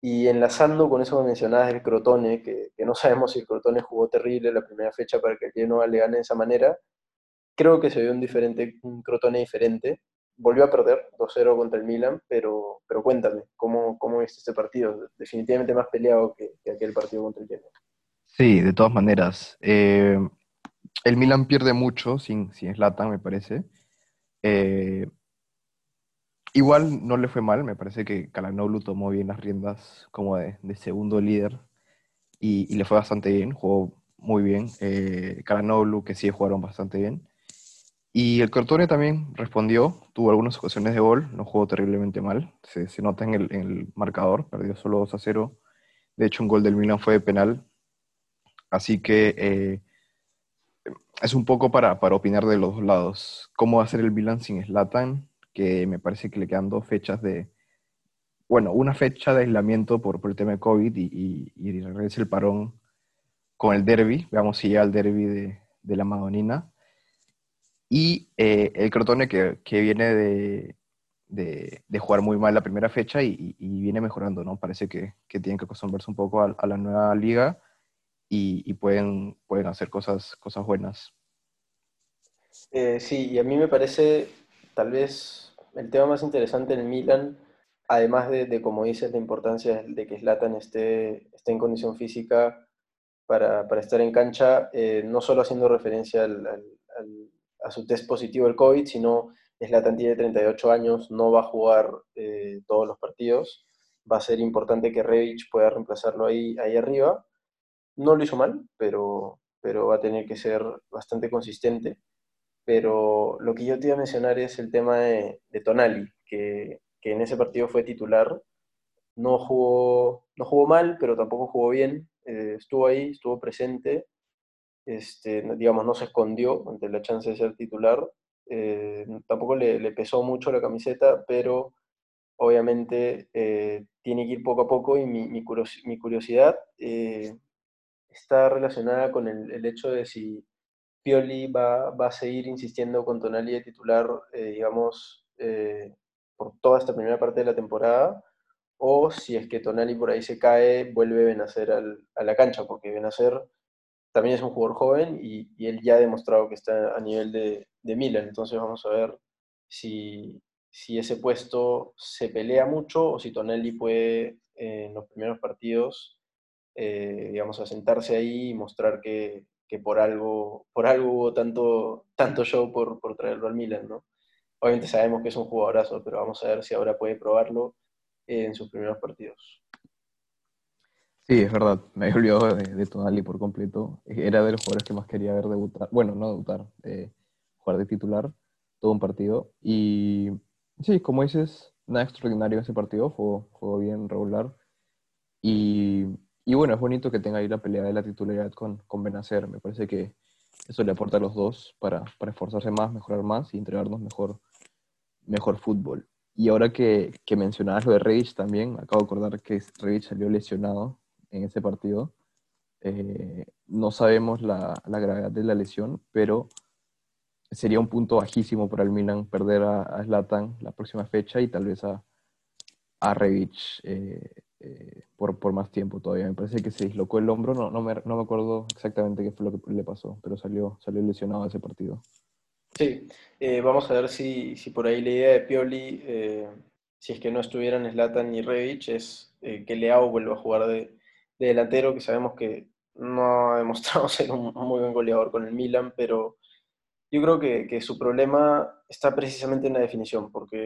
Y enlazando con eso que mencionabas del Crotone, que, no sabemos si el Crotone jugó terrible la primera fecha para que el Genoa le gane de esa manera, creo que se vio un, diferente, un Crotone diferente. Volvió a perder 2-0 contra el Milan, pero, pero cuéntame, ¿cómo, ¿cómo viste este partido? Definitivamente más peleado que, aquel partido contra el Genoa. Sí, de todas maneras. Eh, el Milan pierde mucho sin, sin Zlatan, me parece. Eh, Igual no le fue mal, me parece que Kalanoglu tomó bien las riendas como de, segundo líder y, le fue bastante bien, jugó muy bien. Eh, que sí jugaron bastante bien. Y el Cortone también respondió, tuvo algunas ocasiones de gol, no jugó terriblemente mal, se, nota en el, marcador, perdió solo 2 a 0. De hecho, un gol del Milan fue de penal. Así que, eh, es un poco para, para opinar de los dos lados. ¿Cómo va a ser el Milan sin Zlatan? Que me parece que le quedan dos fechas de, bueno, una fecha de aislamiento por, por el tema de COVID y, y, regresa el parón con el derby. Veamos si llega el derby de, de la Madonina. Y eh, el Crotone que, que viene de, de, de, jugar muy mal la primera fecha y, y viene mejorando, ¿no? Parece que, que tienen que acostumbrarse un poco a la nueva liga y, pueden, pueden hacer cosas, cosas buenas. Eh, sí, y a mí me parece tal vez el tema más interesante en el Milan, además de, como dices, la importancia de que Zlatan esté, esté en condición física para, para estar en cancha, eh, no solo haciendo referencia al, a su test positivo del COVID, sino Zlatan tiene 38 años, no va a jugar eh, todos los partidos, va a ser importante que Rebic pueda reemplazarlo ahí, ahí arriba, no lo hizo mal, pero, pero va a tener que ser bastante consistente. Pero lo que yo te iba a mencionar es el tema de, Tonali, que, en ese partido fue titular. No jugó, no jugó mal, pero tampoco jugó bien. Eh, estuvo ahí, estuvo presente. Este, digamos, no se escondió ante la chance de ser titular. Eh, tampoco le, pesó mucho la camiseta, pero obviamente eh, tiene que ir poco a poco y mi curiosidad está relacionada con el, hecho de si Pioli va, va, a seguir insistiendo con Tonali de titular, eh, digamos, eh, por toda esta primera parte de la temporada, o si es que Tonali por ahí se cae, vuelve Benacer al, a la cancha, porque Benacer también es un jugador joven y, y, él ya ha demostrado que está a nivel de, de Milan, entonces vamos a ver si, si ese puesto se pelea mucho o si Tonali puede en los primeros partidos eh, digamos, a sentarse ahí y mostrar que, que, por, algo, por algo hubo tanto, tanto show por, por traerlo al Milan, ¿no? Obviamente sabemos que es un jugadorazo, pero vamos a ver si ahora puede probarlo en sus primeros partidos. Sí, es verdad, me había olvidado de, de Tonali por completo. Era de los jugadores que más quería ver debutar, bueno, no debutar, eh, jugar de titular todo un partido. Y sí, como dices, nada extraordinario ese partido, fue, fue bien regular. Y y bueno, es bonito que tenga ahí la pelea de la titularidad con, con Benacer. Me parece que eso le aporta a los dos para, para esforzarse más, mejorar más y entregarnos mejor, mejor fútbol. Y ahora que, que mencionabas lo de Reich también, acabo de acordar que Reich salió lesionado en ese partido. Eh, no sabemos la, la, gravedad de la lesión, pero sería un punto bajísimo para el Milan perder a, a Zlatan la próxima fecha y tal vez a, a Revich eh, eh, por, por, más tiempo todavía. Me parece que se dislocó el hombro, no, no, me, no me acuerdo exactamente qué fue lo que le pasó, pero salió, salió lesionado ese partido. Sí, eh, vamos a ver si, si, por ahí la idea de Pioli, eh, si es que no estuvieran Zlatan ni Revic, es que Leao vuelva a jugar de, de, delantero, que sabemos que no ha demostrado [LAUGHS] ser un, un muy buen goleador con el Milan, pero yo creo que, que, su problema está precisamente en la definición, porque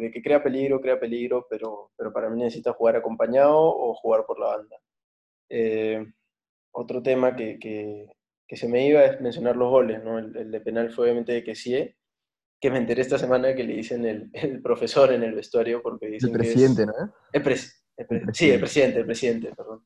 de que crea peligro, crea peligro, pero, pero para mí necesita jugar acompañado o jugar por la banda. Eh, otro tema que, que, que, se me iba es mencionar los goles, ¿no? El, el de penal fue obviamente de Kessie, que me enteré esta semana que le dicen el, [LAUGHS] el profesor en el vestuario, porque dicen El presidente, es, ¿no? El, pre, el, pre, el, Sí, el presidente, el presidente, perdón.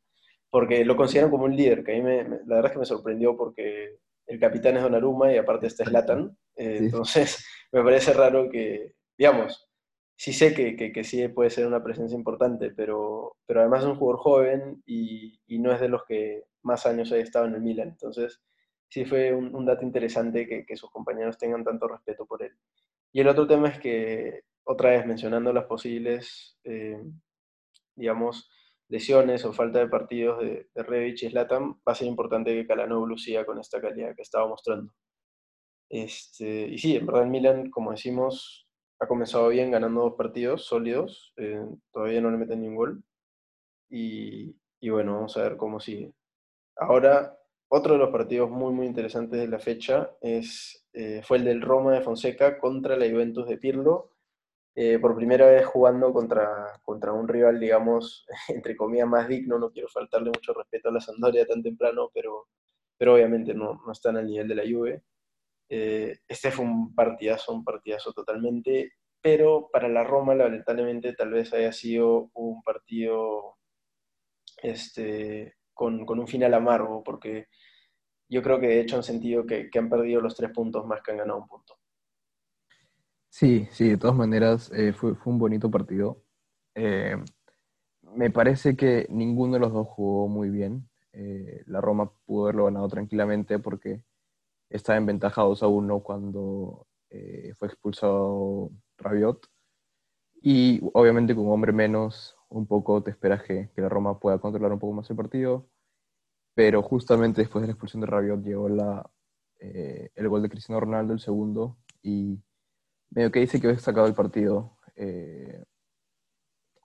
Porque lo consideran como un líder, que a mí me, me, la verdad es que me sorprendió porque el capitán es Donnarumma y aparte está Slatan. Entonces, [LAUGHS] me parece raro que, digamos, sí sé que, que, sí puede ser una presencia importante, pero, pero además es un jugador joven y, y, no es de los que más años haya estado en el Milan. Entonces, sí fue un, dato interesante que, que, sus compañeros tengan tanto respeto por él. Y el otro tema es que, otra vez mencionando las posibles, eh, digamos, lesiones o falta de partidos de, de Rebic y Zlatan, va a ser importante que Calhanoglu siga con esta calidad que estaba mostrando. Este, y sí, en verdad el como decimos, ha comenzado bien ganando dos partidos sólidos, eh, todavía no le meten ningún gol. Y, y, bueno, vamos a ver cómo sigue. Ahora, otro de los partidos muy, muy interesantes de la fecha es, eh, fue el del Roma de Fonseca contra la Juventus de Pirlo eh, por primera vez jugando contra, contra un rival, digamos, [LAUGHS] entre comillas, más digno. No quiero faltarle mucho respeto a la Sampdoria tan temprano, pero, pero obviamente no, no están al nivel de la Juve. Eh, este fue un partidazo, un partidazo totalmente, pero para la Roma, lamentablemente, tal vez haya sido un partido este, con, un final amargo, porque yo creo que de hecho han sentido que, han perdido los tres puntos más que han ganado un punto. Sí, sí, de todas maneras eh, fue, un bonito partido. Eh, me parece que ninguno de los dos jugó muy bien. La Roma pudo haberlo ganado tranquilamente porque estaba en ventaja 2 a 1 cuando fue expulsado Rabiot. Y obviamente con un hombre menos, un poco te esperas que, que la Roma pueda controlar un poco más el partido pero justamente después de la expulsión de Rabiot llegó eh, el gol de Cristiano Ronaldo, el segundo, y medio que dice que había sacado el partido. Eh,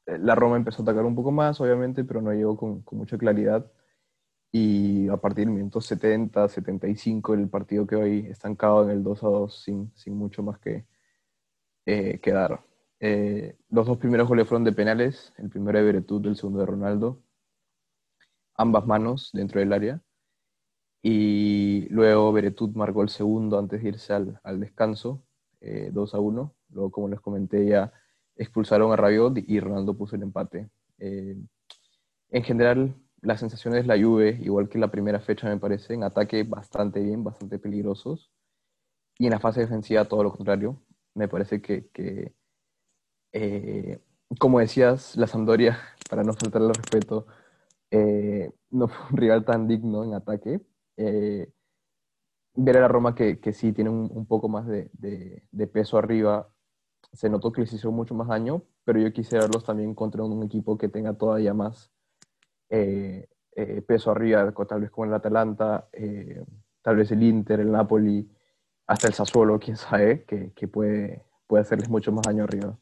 la Roma empezó a atacar un poco más, obviamente, pero no llegó con, con, mucha claridad. Y a partir del minuto 70, 75, el partido que hoy estancado en el 2 a 2 sin, sin mucho más que eh, quedar. los dos primeros goles fueron de penales, el primero de Beretud, el segundo de Ronaldo ambas manos dentro del área. Y luego Beretut marcó el segundo antes de irse al, al descanso, 2 eh, a 1. Luego, como les comenté, ya expulsaron a Rabiot y Ronaldo puso el empate. Eh, en general, las sensaciones de la Juve, igual que la primera fecha, me parece, en ataque bastante bien, bastante peligrosos. Y en la fase defensiva, todo lo contrario. Me parece que, que eh, como decías, la Sampdoria, [LAUGHS] para no faltarle el respeto, eh, no fue un rival tan digno en ataque. Eh, ver a la Roma que, que sí tiene un, poco más de, de, peso arriba, se notó que les hizo mucho más daño, pero yo quisiera verlos también contra un equipo que tenga todavía más eh, peso arriba, tal vez como el Atalanta, tal vez el Inter, el Napoli, hasta el Sassuolo, quién sabe, que, puede, puede hacerles mucho más daño arriba.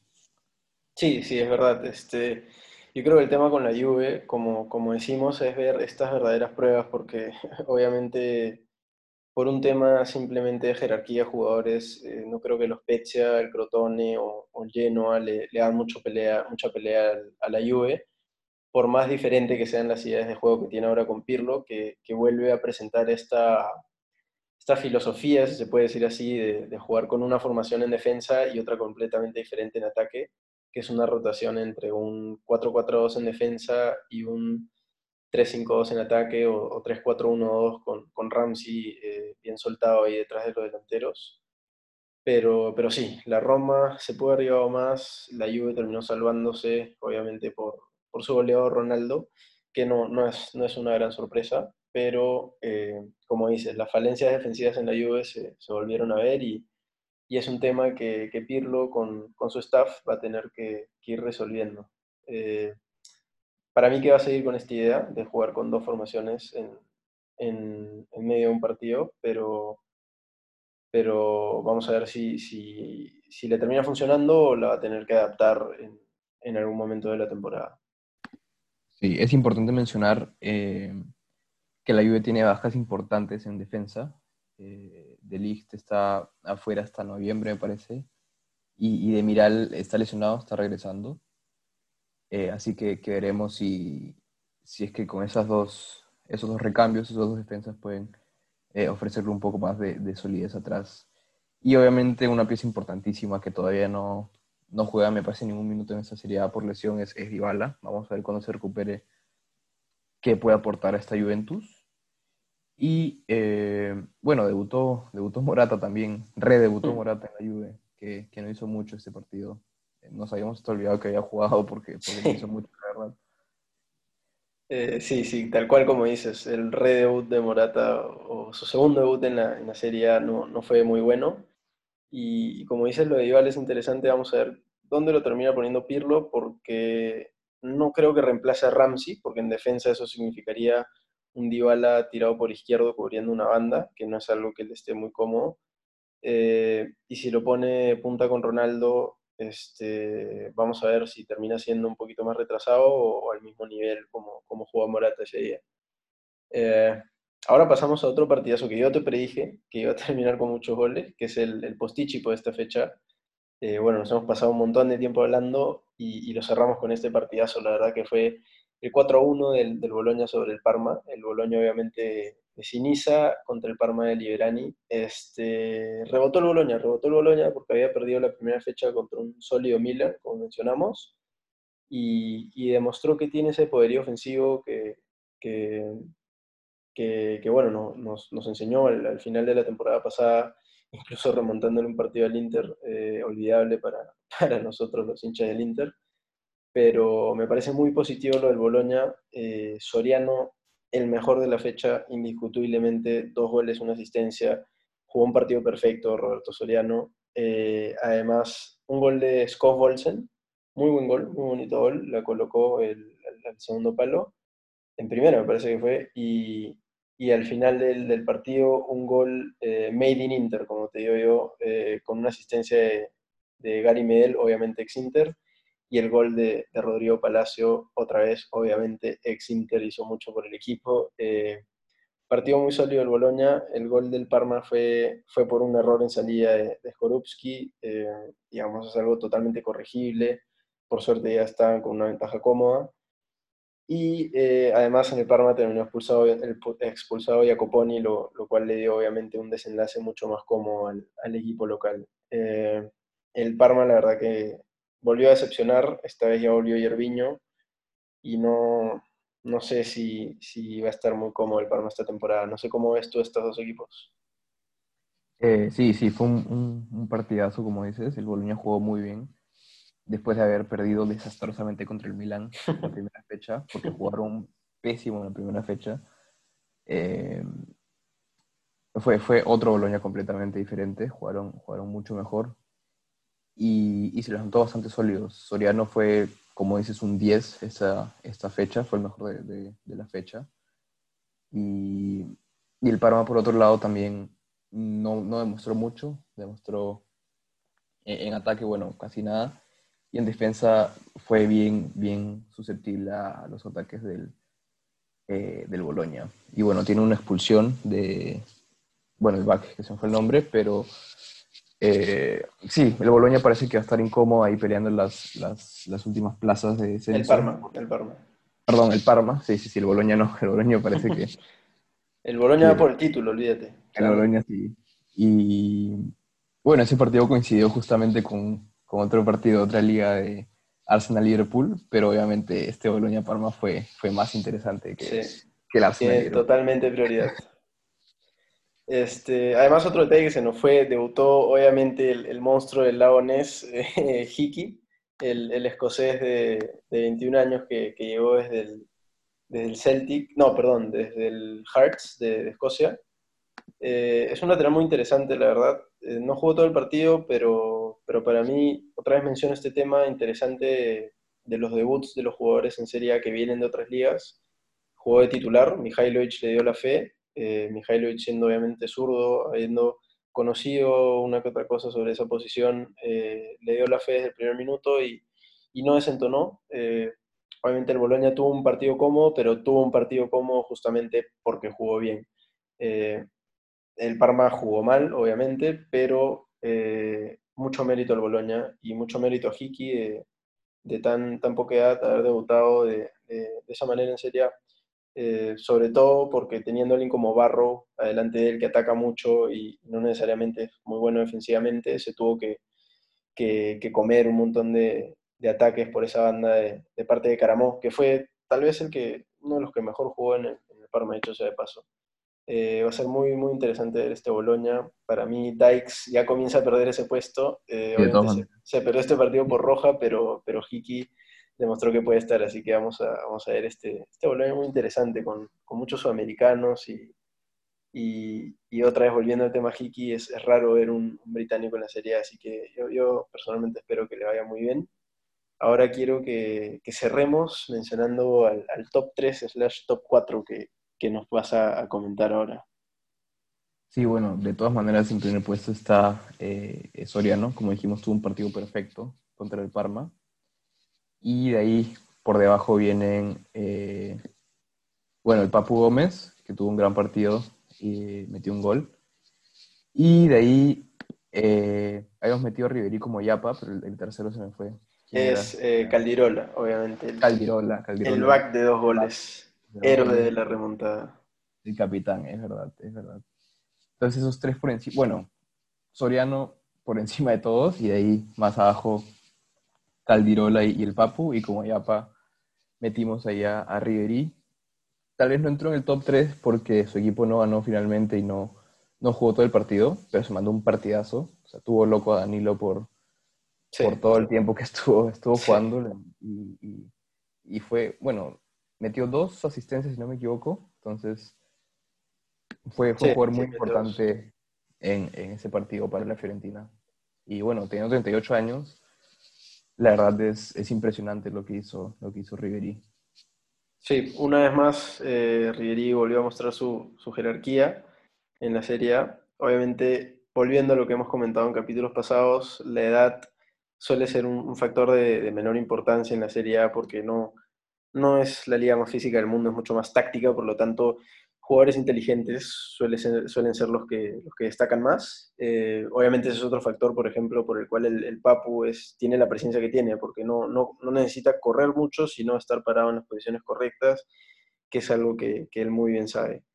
Sí, sí, es verdad. Este, yo creo que el tema con la Juve, como, como decimos, es ver estas verdaderas pruebas, porque [LAUGHS] obviamente por un tema simplemente de jerarquía de jugadores, eh, no creo que los Spezia, el Crotone o, el Genoa le, le dan mucho pelea, mucha pelea a la Juve, por más diferente que sean las ideas de juego que tiene ahora con Pirlo, que, que vuelve a presentar esta, esta filosofía, si se puede decir así, de, de, jugar con una formación en defensa y otra completamente diferente en ataque, que es una rotación entre un 4-4-2 en defensa y un 3-5-2 en ataque o, 3-4-1-2 con, con Ramsey eh, bien soltado ahí detrás de los delanteros. Pero, pero sí, la Roma se puede haber llevado más, la Juve terminó salvándose, obviamente, por, por su goleador Ronaldo, que no, no, es, no es una gran sorpresa, pero eh, como dices, las falencias defensivas en la Juve se, se volvieron a ver y, y es un tema que, que Pirlo con, con, su staff va a tener que, ir resolviendo. Eh, para mí que va a seguir con esta idea de jugar con dos formaciones en, en, medio de un partido, pero, pero vamos a ver si, si, si, le termina funcionando o la va a tener que adaptar en, en algún momento de la temporada. Sí, es importante mencionar eh, que la Juve tiene bajas importantes en defensa. Eh, de está afuera hasta noviembre, me parece, y, de Miral está lesionado, está regresando. Eh, así que, veremos si, si, es que con esas dos, esos dos recambios, esos dos defensas pueden eh, ofrecerle un poco más de, solidez atrás. Y obviamente una pieza importantísima que todavía no, no juega, me parece, ningún minuto en esta serie por lesión es, es Dybala. Vamos a ver cuando se recupere qué puede aportar a esta Juventus. Y eh, bueno, debutó, debutó Morata también, redebutó Morata en la Juve, que, que no hizo mucho este partido. Nos habíamos olvidado que había jugado porque, porque no hizo mucho, la verdad. Eh, sí, sí, tal cual como dices, el redebut de Morata o su segundo debut en la, en la Serie A no, no, fue muy bueno. Y, como dices, lo de Ival es interesante, vamos a ver dónde lo termina poniendo Pirlo, porque no creo que reemplace a Ramsey, porque en defensa eso significaría un Dybala tirado por izquierdo cubriendo una banda, que no es algo que le esté muy cómodo. Eh, y si lo pone punta con Ronaldo, este, vamos a ver si termina siendo un poquito más retrasado o, al mismo nivel como, como jugó Morata ese día. Eh, ahora pasamos a otro partidazo que yo te predije que iba a [LAUGHS] terminar con muchos goles, que es el, el postichipo de esta fecha. Eh, bueno, nos hemos pasado un montón de tiempo hablando y, lo cerramos con este partidazo, la verdad que fue el 4-1 del, del Boloña sobre el Parma. El Boloña obviamente de Sinisa contra el Parma de Liberani. Este, rebotó el Boloña, rebotó el Boloña porque había perdido la primera fecha contra un sólido Milan, como mencionamos, y, demostró que tiene ese poderío ofensivo que, que, bueno, nos, nos, enseñó al, final de la temporada pasada, incluso remontándole un partido al Inter, eh, olvidable para, [LAUGHS] para nosotros los hinchas del Inter. Pero me parece muy positivo lo del Boloña. Eh, Soriano, el mejor de la fecha, indiscutiblemente, dos goles, una asistencia, jugó un partido perfecto Roberto Soriano. Eh, además, un gol de Scott Bolsen, muy buen gol, muy bonito gol, la colocó el, el, segundo palo, en primera me parece que fue, y, y al final del, del, partido un gol eh, made in Inter, como te digo yo, eh, con una asistencia de, de, Gary Medel, obviamente ex Inter, y el gol de, de, Rodrigo Palacio, otra vez, obviamente ex Inter, hizo mucho por el equipo. Eh, partido muy sólido el Boloña, el gol del Parma fue, fue por un error en salida de, de Skorupski, digamos, es algo totalmente corregible por suerte ya estaban con una ventaja cómoda. Y eh, además en el Parma terminó expulsado, el, expulsado Jacoponi, lo, lo, cual le dio obviamente un desenlace mucho más cómodo al, al equipo local. Eh, el Parma la verdad que volvió a decepcionar, esta vez ya volvió Yerviño y no, no sé si, si va a estar muy cómodo el Parma esta temporada. No sé cómo ves tú estos dos equipos. Eh, sí, sí, fue un, un, partidazo, como dices. El Boloña jugó muy bien después de haber perdido desastrosamente contra el Milan en la primera fecha, porque jugaron pésimo en la primera fecha. Eh, fue, fue otro Boloña completamente diferente, jugaron, jugaron mucho mejor y, y se les notó bastante sólidos. Soriano fue, como dices, un 10 esa, esta fecha, fue el mejor de, de, de la fecha. Y, y, el Parma, por otro lado, también no, no demostró mucho, demostró en, en ataque, bueno, casi nada y en defensa fue bien, bien susceptible a los ataques del, eh, del Boloña. Y bueno, tiene una expulsión de, bueno, el back, que se me fue el nombre, pero eh, sí, el Boloña parece que va a estar incómodo ahí peleando las, las, las últimas plazas de ese El Parma, el Parma. Perdón, el Parma, sí, sí, sí, el Boloña no, el Boloña parece que... [LAUGHS] el Boloña va por el título, olvídate. El Boloña sí. Y bueno, ese partido coincidió justamente con con otro partido, otra liga de Arsenal-Liverpool, pero obviamente este Boloña-Parma fue, fue más interesante que, que el Arsenal. totalmente prioridad. Este, además, otro detalle que se nos fue, debutó obviamente el, el monstruo del lago Ness, eh, [LAUGHS] Hickey, el, el, escocés de, de 21 años que, que llegó desde el, desde el, Celtic, no, perdón, desde el Hearts de, de Escocia. Eh, es un lateral muy interesante, la verdad. Eh, no jugó todo el partido, pero pero para mí, otra vez menciono este tema interesante de, los debuts de los jugadores en Serie A que vienen de otras ligas. Jugó de titular, Mihailovic le dio la fe, eh, Mihailovic siendo obviamente zurdo, habiendo conocido una que otra cosa sobre esa posición, eh, le dio la fe desde el primer minuto y, y no desentonó. Eh, obviamente el Boloña tuvo un partido cómodo, pero tuvo un partido cómodo justamente porque jugó bien. Eh, el Parma jugó mal, obviamente, pero eh, mucho mérito al Boloña y mucho mérito a Hiki de, tan, tan poca edad haber debutado de, esa manera en Serie A. Eh, sobre todo porque teniendo a alguien como Barro adelante de él que ataca mucho y no necesariamente es muy bueno defensivamente, se tuvo que, que, comer un montón de, de, ataques por esa banda de, parte de Caramó, que fue tal vez el que, uno de los que mejor jugó en el, en el Parma, dicho sea de paso. Eh, va a ser muy, muy interesante ver este Boloña. Para mí, Dykes ya comienza a perder ese puesto. Eh, se, se, perdió este partido por roja, pero, pero Hiki demostró que puede estar. Así que vamos a, vamos a ver este, este Boloña muy interesante, con, con muchos sudamericanos. Y, y, y, otra vez, volviendo al tema Hiki, es, es raro ver un, un, británico en la serie. Así que yo, yo, personalmente espero que le vaya muy bien. Ahora quiero que, que cerremos mencionando al, al top 3 slash top 4 que, que nos vas a, a, comentar ahora. Sí, bueno, de todas maneras en primer puesto está eh, Soriano, como dijimos, tuvo un partido perfecto contra el Parma. Y de ahí por debajo vienen, eh, bueno, el Papu Gómez, que tuvo un gran partido y metió un gol. Y de ahí eh, habíamos metido a Riverí como Yapa, pero el, el tercero se me fue. Es eh, Caldirola, obviamente. El, Caldirola, Caldirola. El back de dos goles. Héroe de la remontada. El capitán, es verdad, es verdad. Entonces esos tres por encima, bueno, Soriano por [LAUGHS] encima de todos y de ahí más abajo Caldirola y, y el Papu y como Yapa metimos allá a Riverí. tal vez no entró en el top 3 porque su equipo no ganó finalmente y no, no jugó todo el partido, pero se mandó un partidazo. O sea, tuvo loco a Danilo por, por todo el tiempo que estuvo, estuvo jugando. Y, y, fue, bueno, metió dos asistencias, si no me equivoco. Entonces, fue, fue un jugador muy importante en, en, ese partido para la Fiorentina. Y bueno, teniendo 38 años, la verdad es, es impresionante lo que hizo, lo que hizo Ribery. Sí, una vez más, eh, volvió a mostrar su, su jerarquía en la Serie A. Obviamente, volviendo a lo que hemos comentado en capítulos pasados, la edad suele ser un, factor de, menor importancia en la Serie A porque no, no es la liga más física del mundo, es mucho más táctica, por lo tanto, jugadores inteligentes suelen ser, suelen ser los, que, los que destacan más. Eh, obviamente ese es otro factor, por ejemplo, por el cual el, Papu es, tiene la presencia que tiene, porque no, no, no, necesita correr mucho, sino estar parado en las posiciones correctas, que es algo que, que él muy bien sabe.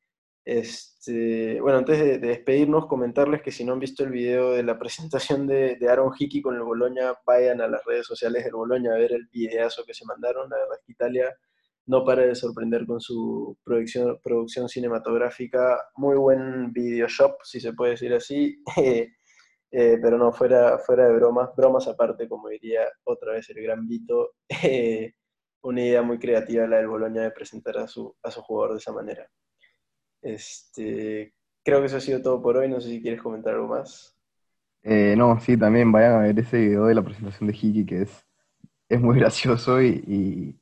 Este, bueno, antes de, despedirnos, comentarles que si no han visto el video de la [LAUGHS] presentación de, Aaron Hickey con el Boloña, vayan a las redes sociales del Boloña a ver el videazo que se mandaron. La verdad es que Italia no para de sorprender con su producción, producción cinematográfica. Muy buen video shop, si se puede decir así. [LAUGHS] Eh, pero no, fuera, fuera de bromas, bromas aparte, como diría otra vez el gran Vito, [LAUGHS] eh, una idea muy creativa la del Boloña de presentar a su, a su jugador de esa manera. Este, creo que eso ha sido todo por hoy. No sé si quieres comentar algo más. Eh, no, sí, también vayan a ver ese video de la presentación de Hiki, que es, es muy [LAUGHS] gracioso y,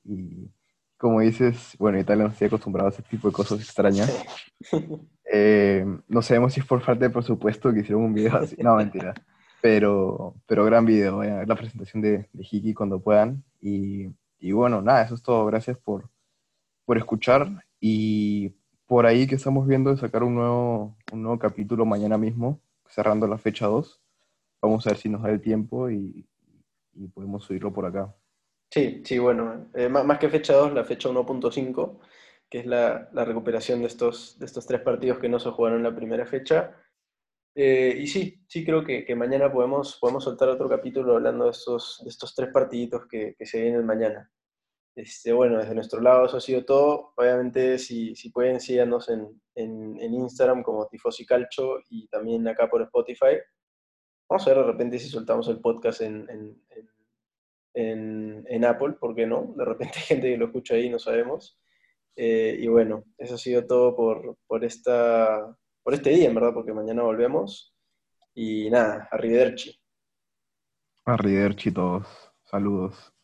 como dices, bueno, Italia no estoy acostumbrado a ese tipo de cosas extrañas. [LAUGHS] Eh, no sabemos si es por falta de presupuesto que hicieron un video así. No, mentira. Pero, pero gran video. Vayan a ver la presentación de, de Hiki cuando puedan. Y, y bueno, nada, eso es todo. Gracias por, por escuchar y por ahí que estamos viendo de sacar un nuevo, un nuevo capítulo mañana mismo, cerrando la fecha 2. Vamos a ver si nos da el tiempo y, podemos subirlo por acá. Sí, sí, bueno, eh, más, que fecha 2, la fecha 1.5, que es la, la, recuperación de estos, de estos tres partidos que no se jugaron en la primera fecha. Eh, y sí, sí creo que, que, mañana podemos, podemos soltar otro capítulo hablando de estos, de estos tres partiditos que, que se vienen mañana. Este, bueno, desde nuestro lado eso ha sido todo. Obviamente, si, si pueden, síganos en, en, en, Instagram como Tifosi Calcio y también acá por Spotify. Vamos a ver de repente si soltamos el podcast en, en, en Apple, ¿por qué no? De repente hay gente que lo escucha ahí, no sabemos. Eh, y bueno, eso ha sido todo por, por, esta, por este día, en verdad, porque mañana volvemos. Y nada, arrivederci. Arrivederci todos. Saludos.